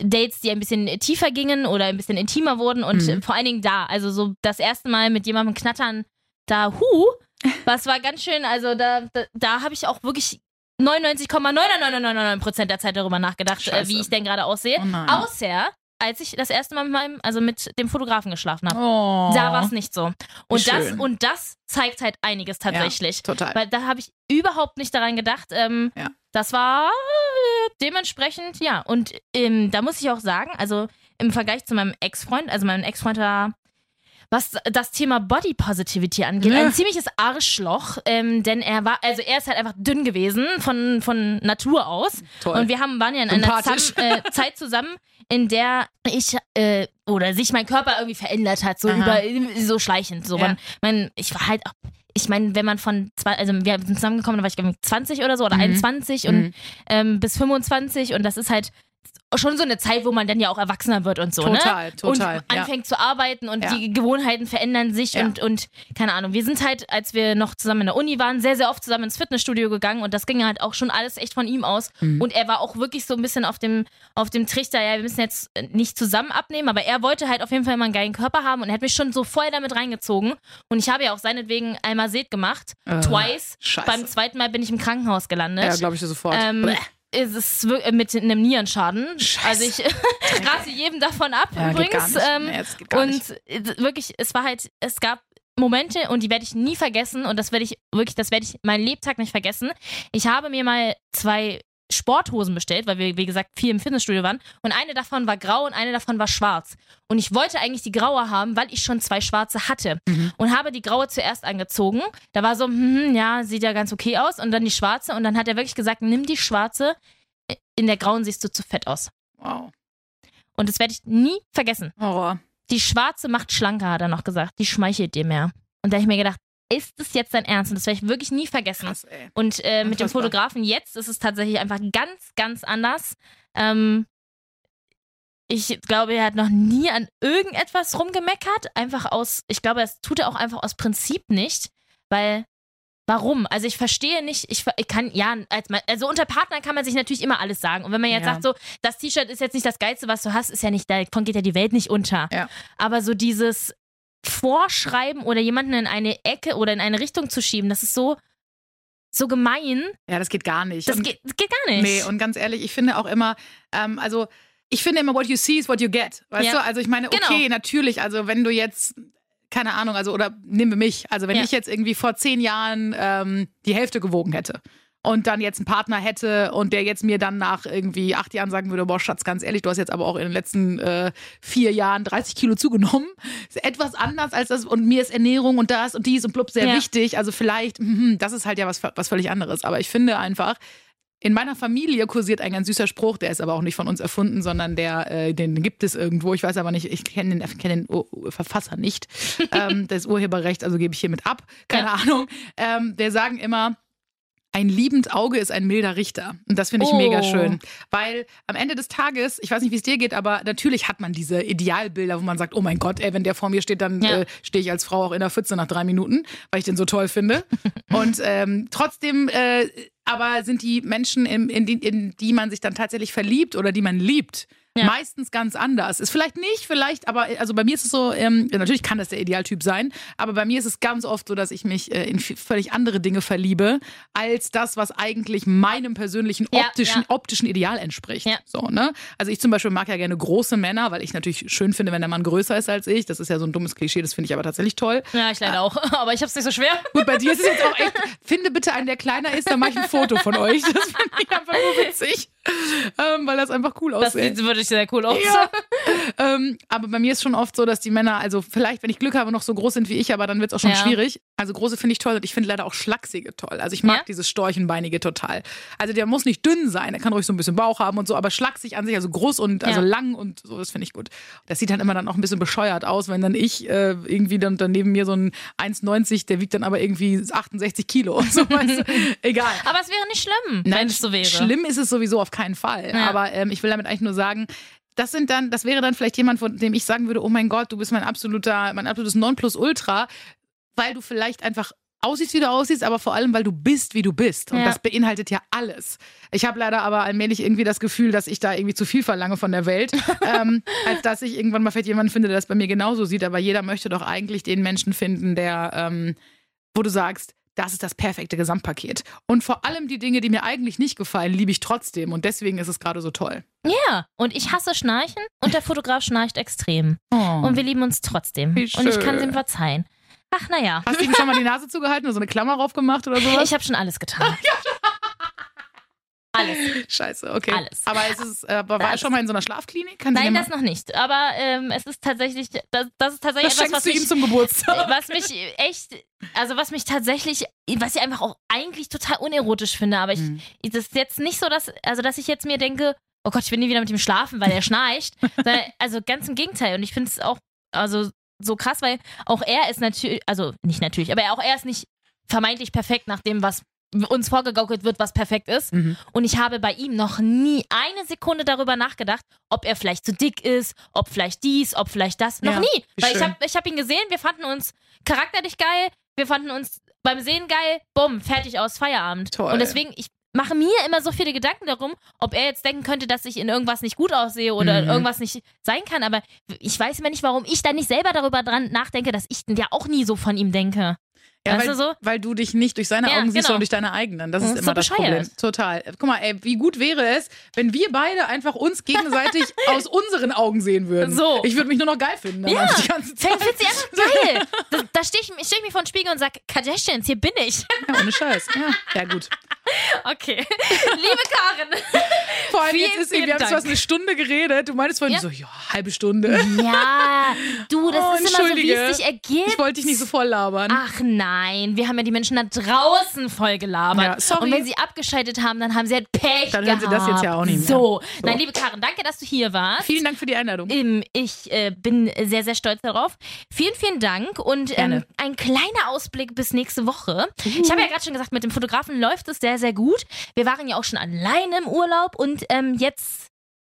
Dates, die ein bisschen tiefer gingen oder ein bisschen intimer wurden und Mhm. vor allen Dingen da, also so das erste Mal mit jemandem knattern, da, hu, was war ganz schön, also da, da, da habe ich auch wirklich 99,9999 Prozent der Zeit darüber nachgedacht, äh, wie ich denn gerade aussehe. Oh. Außer, als ich das erste Mal mit meinem, also mit dem Fotografen geschlafen habe. Oh. Da war es nicht so. Und das, und das zeigt halt einiges tatsächlich. Total. Weil da habe ich überhaupt nicht daran gedacht. Ähm, Ja. Das war dementsprechend, ja. Und ähm, da muss ich auch sagen, also im Vergleich zu meinem Ex-Freund, also mein Ex-Freund war, was das Thema Body Positivity angeht, Ja. ein ziemliches Arschloch, ähm, denn er war, also er ist halt einfach dünn gewesen von, von Natur aus. Toll. Und wir haben, waren ja in einer. Zam äh, Zeit zusammen, in der ich äh, oder sich mein Körper irgendwie verändert hat, so Aha. über so schleichend. So Ja. man, ich war halt auch, ich meine, wenn man von zwei, also wir sind zusammengekommen, da war ich glaube ich 20 oder so oder Mhm. 21 Mhm. und ähm, bis 25 und das ist halt schon so eine Zeit, wo man dann ja auch erwachsener wird und so, Total, ne? total, Und ja. anfängt zu arbeiten und Ja. die Gewohnheiten verändern sich Ja. und, und keine Ahnung. Wir sind halt, als wir noch zusammen in der Uni waren, sehr, sehr oft zusammen ins Fitnessstudio gegangen und das ging halt auch schon alles echt von ihm aus. Mhm. Und er war auch wirklich so ein bisschen auf dem, auf dem Trichter, ja, wir müssen jetzt nicht zusammen abnehmen, aber er wollte halt auf jeden Fall immer einen geilen Körper haben und er hat mich schon so voll damit reingezogen. Und ich habe ja auch seinetwegen einmal Seht gemacht, Äh, twice. Scheiße. Beim zweiten Mal bin ich im Krankenhaus gelandet. ja, glaube ich dir sofort. Ähm, ist es äh, mit einem Nierenschaden. Scheiße. Also ich rate jedem davon ab ja, übrigens. Ähm, nee, und wirklich, es war halt, es gab Momente und die werde ich nie vergessen und das werde ich wirklich, das werde ich meinen Lebtag nicht vergessen. Ich habe mir mal zwei Sporthosen bestellt, weil wir, wie gesagt, viel im Fitnessstudio waren. Und eine davon war grau und eine davon war schwarz. Und ich wollte eigentlich die graue haben, weil ich schon zwei schwarze hatte. Mhm. Und habe die graue zuerst angezogen. Da war so, hm, ja, sieht ja ganz okay aus. Und dann die schwarze. Und dann hat er wirklich gesagt, nimm die schwarze. In der grauen siehst du zu fett aus. Wow. Und das werde ich nie vergessen. Horror. Die schwarze macht schlanker, hat er noch gesagt. Die schmeichelt dir mehr. Und da habe ich mir gedacht, ist das jetzt dein Ernst? Und das werde ich wirklich nie vergessen. Krass. Und äh, mit dem. Fotografen jetzt ist es tatsächlich einfach ganz, ganz anders. Ähm, ich glaube, er hat noch nie an irgendetwas rumgemeckert. Einfach aus, ich glaube, das tut er auch einfach aus Prinzip nicht. Weil, warum? Also ich verstehe nicht, ich, ich kann, ja, als man, also unter Partnern kann man sich natürlich immer alles sagen. Und wenn man jetzt Ja. sagt, so, das T-Shirt ist jetzt nicht das Geilste, was du hast, ist ja nicht, davon geht ja die Welt nicht unter. Ja. Aber so dieses Vorschreiben oder jemanden in eine Ecke oder in eine Richtung zu schieben, das ist so, so gemein. Ja, das geht gar nicht. Das Und- geht, das geht gar nicht. Nee, und ganz ehrlich, ich finde auch immer, ähm, also ich finde immer, what you see is what you get. Weißt Ja. du? Also ich meine, Genau. okay, natürlich, also wenn du jetzt, keine Ahnung, also oder nehmen wir mich, also wenn Ja. ich jetzt irgendwie vor zehn Jahren ähm, die Hälfte gewogen hätte. Und dann jetzt einen Partner hätte und der jetzt mir dann nach irgendwie acht Jahren sagen würde, boah, Schatz, ganz ehrlich, du hast jetzt aber auch in den letzten äh, vier Jahren 30 Kilo zugenommen. Ist etwas anders als das und mir ist Ernährung und das und dies und blub sehr Ja. wichtig. Also vielleicht, mhm, das ist halt ja was, was völlig anderes. Aber ich finde einfach, in meiner Familie kursiert ein ganz süßer Spruch, der ist aber auch nicht von uns erfunden, sondern der, äh, den gibt es irgendwo. Ich weiß aber nicht, ich kenne den, kenn den Verfasser nicht. ähm, das Urheberrecht, also gebe ich hiermit ab. Keine Ja. Ahnung. Ähm, wir sagen immer, ein liebend Auge ist ein milder Richter. Und das finde ich Oh. mega schön. Weil am Ende des Tages, ich weiß nicht, wie es dir geht, aber natürlich hat man diese Idealbilder, wo man sagt, oh mein Gott, ey, wenn der vor mir steht, dann Ja. äh, stehe ich als Frau auch in der Pfütze nach drei Minuten, weil ich den so toll finde. Und ähm, trotzdem, äh, aber sind die Menschen, in, in, die, in die man sich dann tatsächlich verliebt oder die man liebt, Ja. meistens ganz anders. Ist vielleicht nicht, vielleicht, aber also bei mir ist es so, ähm, natürlich kann das der Idealtyp sein, aber bei mir ist es ganz oft so, dass ich mich äh, in völlig andere Dinge verliebe, als das, was eigentlich meinem persönlichen Ja, optischen, ja. optischen Ideal entspricht. Ja. So, ne? Also ich zum Beispiel mag ja gerne große Männer, weil ich natürlich schön finde, wenn der Mann größer ist als ich. Das ist ja so ein dummes Klischee, das finde ich aber tatsächlich toll. Ja, ich leider auch. Aber ich hab's nicht so schwer. Gut, bei dir ist es jetzt auch echt. Finde bitte einen, der kleiner ist, dann mache ich ein Foto von euch. Das finde ich einfach nur witzig. Ähm, weil das einfach cool Das aussieht. sieht wirklich sehr cool aus. Ja. ähm, aber bei mir ist schon oft so, dass die Männer, also vielleicht, wenn ich Glück habe, noch so groß sind wie ich, aber dann wird es auch schon Ja. schwierig. Also große finde ich toll und ich finde leider auch Schlachsige toll. Also ich mag Ja? dieses Storchenbeinige total. Also der muss nicht dünn sein, der kann ruhig so ein bisschen Bauch haben und so, aber schlaksig an sich, also groß und also Ja. lang und so, das finde ich gut. Das sieht dann immer dann auch ein bisschen bescheuert aus, wenn dann ich äh, irgendwie dann, dann neben mir so ein 1,90, der wiegt dann aber irgendwie 68 Kilo und so, weißt du? Egal. Aber es wäre nicht schlimm, wenn es so wäre. Schlimm ist es sowieso auf keinen Fall. Ja. Aber ähm, ich will damit eigentlich nur sagen, das sind dann, das wäre dann vielleicht jemand, von dem ich sagen würde, oh mein Gott, du bist mein absoluter, mein absolutes Nonplusultra, weil du vielleicht einfach aussiehst, wie du aussiehst, aber vor allem, weil du bist, wie du bist. Und Ja. das beinhaltet ja alles. Ich habe leider aber allmählich irgendwie das Gefühl, dass ich da irgendwie zu viel verlange von der Welt, ähm, als dass ich irgendwann mal vielleicht jemanden finde, der das bei mir genauso sieht. Aber jeder möchte doch eigentlich den Menschen finden, der, ähm, wo du sagst, das ist das perfekte Gesamtpaket. Und vor allem die Dinge, die mir eigentlich nicht gefallen, liebe ich trotzdem. Und deswegen ist es gerade so toll. Ja, und ich hasse Schnarchen und der Fotograf schnarcht extrem. Oh. Und wir lieben uns trotzdem. Wie Und ich kann es schön. ihm verzeihen. Ach, naja. Hast du ihm schon mal die Nase zugehalten oder so eine Klammer drauf gemacht oder sowas? Ich habe schon alles getan. Alles. Scheiße, okay. Alles. Aber, es ist, äh, war er schon mal in so einer Schlafklinik? Kann Nein, das noch nicht. Aber ähm, es ist tatsächlich, das, das ist tatsächlich das etwas, was du ihm mich, zum Geburtstag. was mich echt, also was mich tatsächlich, was ich einfach auch eigentlich total unerotisch finde. Aber ich, Mhm. das ist jetzt nicht so, dass, also dass ich jetzt mir denke, oh Gott, ich will nie wieder mit ihm schlafen, weil er schnarcht. Sondern, also ganz im Gegenteil. Und ich finde es auch, also so krass, weil auch er ist natürlich, also nicht natürlich, aber auch er ist nicht vermeintlich perfekt nach dem, was uns vorgegaukelt wird, was perfekt ist. Mhm. Und ich habe bei ihm noch nie eine Sekunde darüber nachgedacht, ob er vielleicht zu dick ist, ob vielleicht dies, ob vielleicht das. Noch Ja, nie. Weil ich schön. habe ich hab ihn gesehen, wir fanden uns charakterlich geil, wir fanden uns beim Sehen geil, bumm, fertig aus, Feierabend. Toll. Und deswegen, ich mache mir immer so viele Gedanken darum, ob er jetzt denken könnte, dass ich in irgendwas nicht gut aussehe oder Mhm. irgendwas nicht sein kann. Aber ich weiß immer nicht, warum ich dann nicht selber darüber dran nachdenke, dass ich ja auch nie so von ihm denke. Ja, Weißt weil, du so? weil du dich nicht durch seine Ja, Augen siehst, genau. sondern durch deine eigenen. Das Das ist ist immer so das bescheuert. Problem. Total. Guck mal, ey, wie gut wäre es, wenn wir beide einfach uns gegenseitig aus unseren Augen sehen würden. So. Ich würde mich nur noch geil finden. Ja. Die ganze Zeit. Fängt sie einfach geil. Da, da stehe ich, steh ich mir vor den Spiegel und sage, Kardashians, hier bin ich. Ja, ohne Scheiß. Ja, ja gut. Okay. Liebe Karin. Vor allem Vielen, jetzt ist vielen wir haben Dank. fast eine Stunde geredet. Du meinst vorhin Ja. so, ja, halbe Stunde. Ja, du, das Oh, ist immer so, wie es sich ergibt. Ich wollte dich nicht so voll labern. Ach nein, wir haben ja die Menschen da draußen voll gelabert. Ja, sorry. Und wenn sie abgeschaltet haben, dann haben sie halt Pech Dann hören sie das jetzt ja auch nicht mehr. So. So. Nein, liebe Karin, danke, dass du hier warst. Vielen Dank für die Einladung. Ähm, Ich äh, bin sehr, sehr stolz darauf. Vielen, vielen Dank und ähm, ein kleiner Ausblick bis nächste Woche. Ich habe ja gerade schon gesagt, mit dem Fotografen läuft es sehr, sehr gut. Wir waren ja auch schon alleine im Urlaub und ähm, jetzt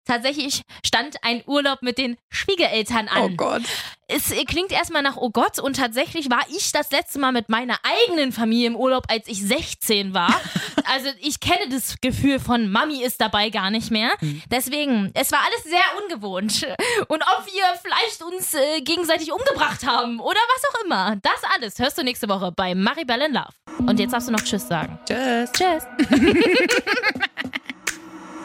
tatsächlich stand ein Urlaub mit den Schwiegereltern an. Oh Gott. Es klingt erstmal nach Oh Gott und tatsächlich war ich das letzte Mal mit meiner eigenen Familie im Urlaub, als ich 16 war. also ich kenne das Gefühl von Mami ist dabei gar nicht mehr. Deswegen, es war alles sehr ungewohnt. Und ob wir vielleicht uns äh, gegenseitig umgebracht haben oder was auch immer, das alles hörst du nächste Woche bei Maribel in Love. Und jetzt darfst du noch Tschüss sagen. Tschüss. Tschüss.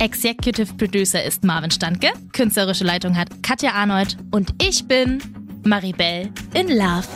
Executive Producer ist Marvin Standke, künstlerische Leitung hat Katja Arnold und ich bin Maribel in Love.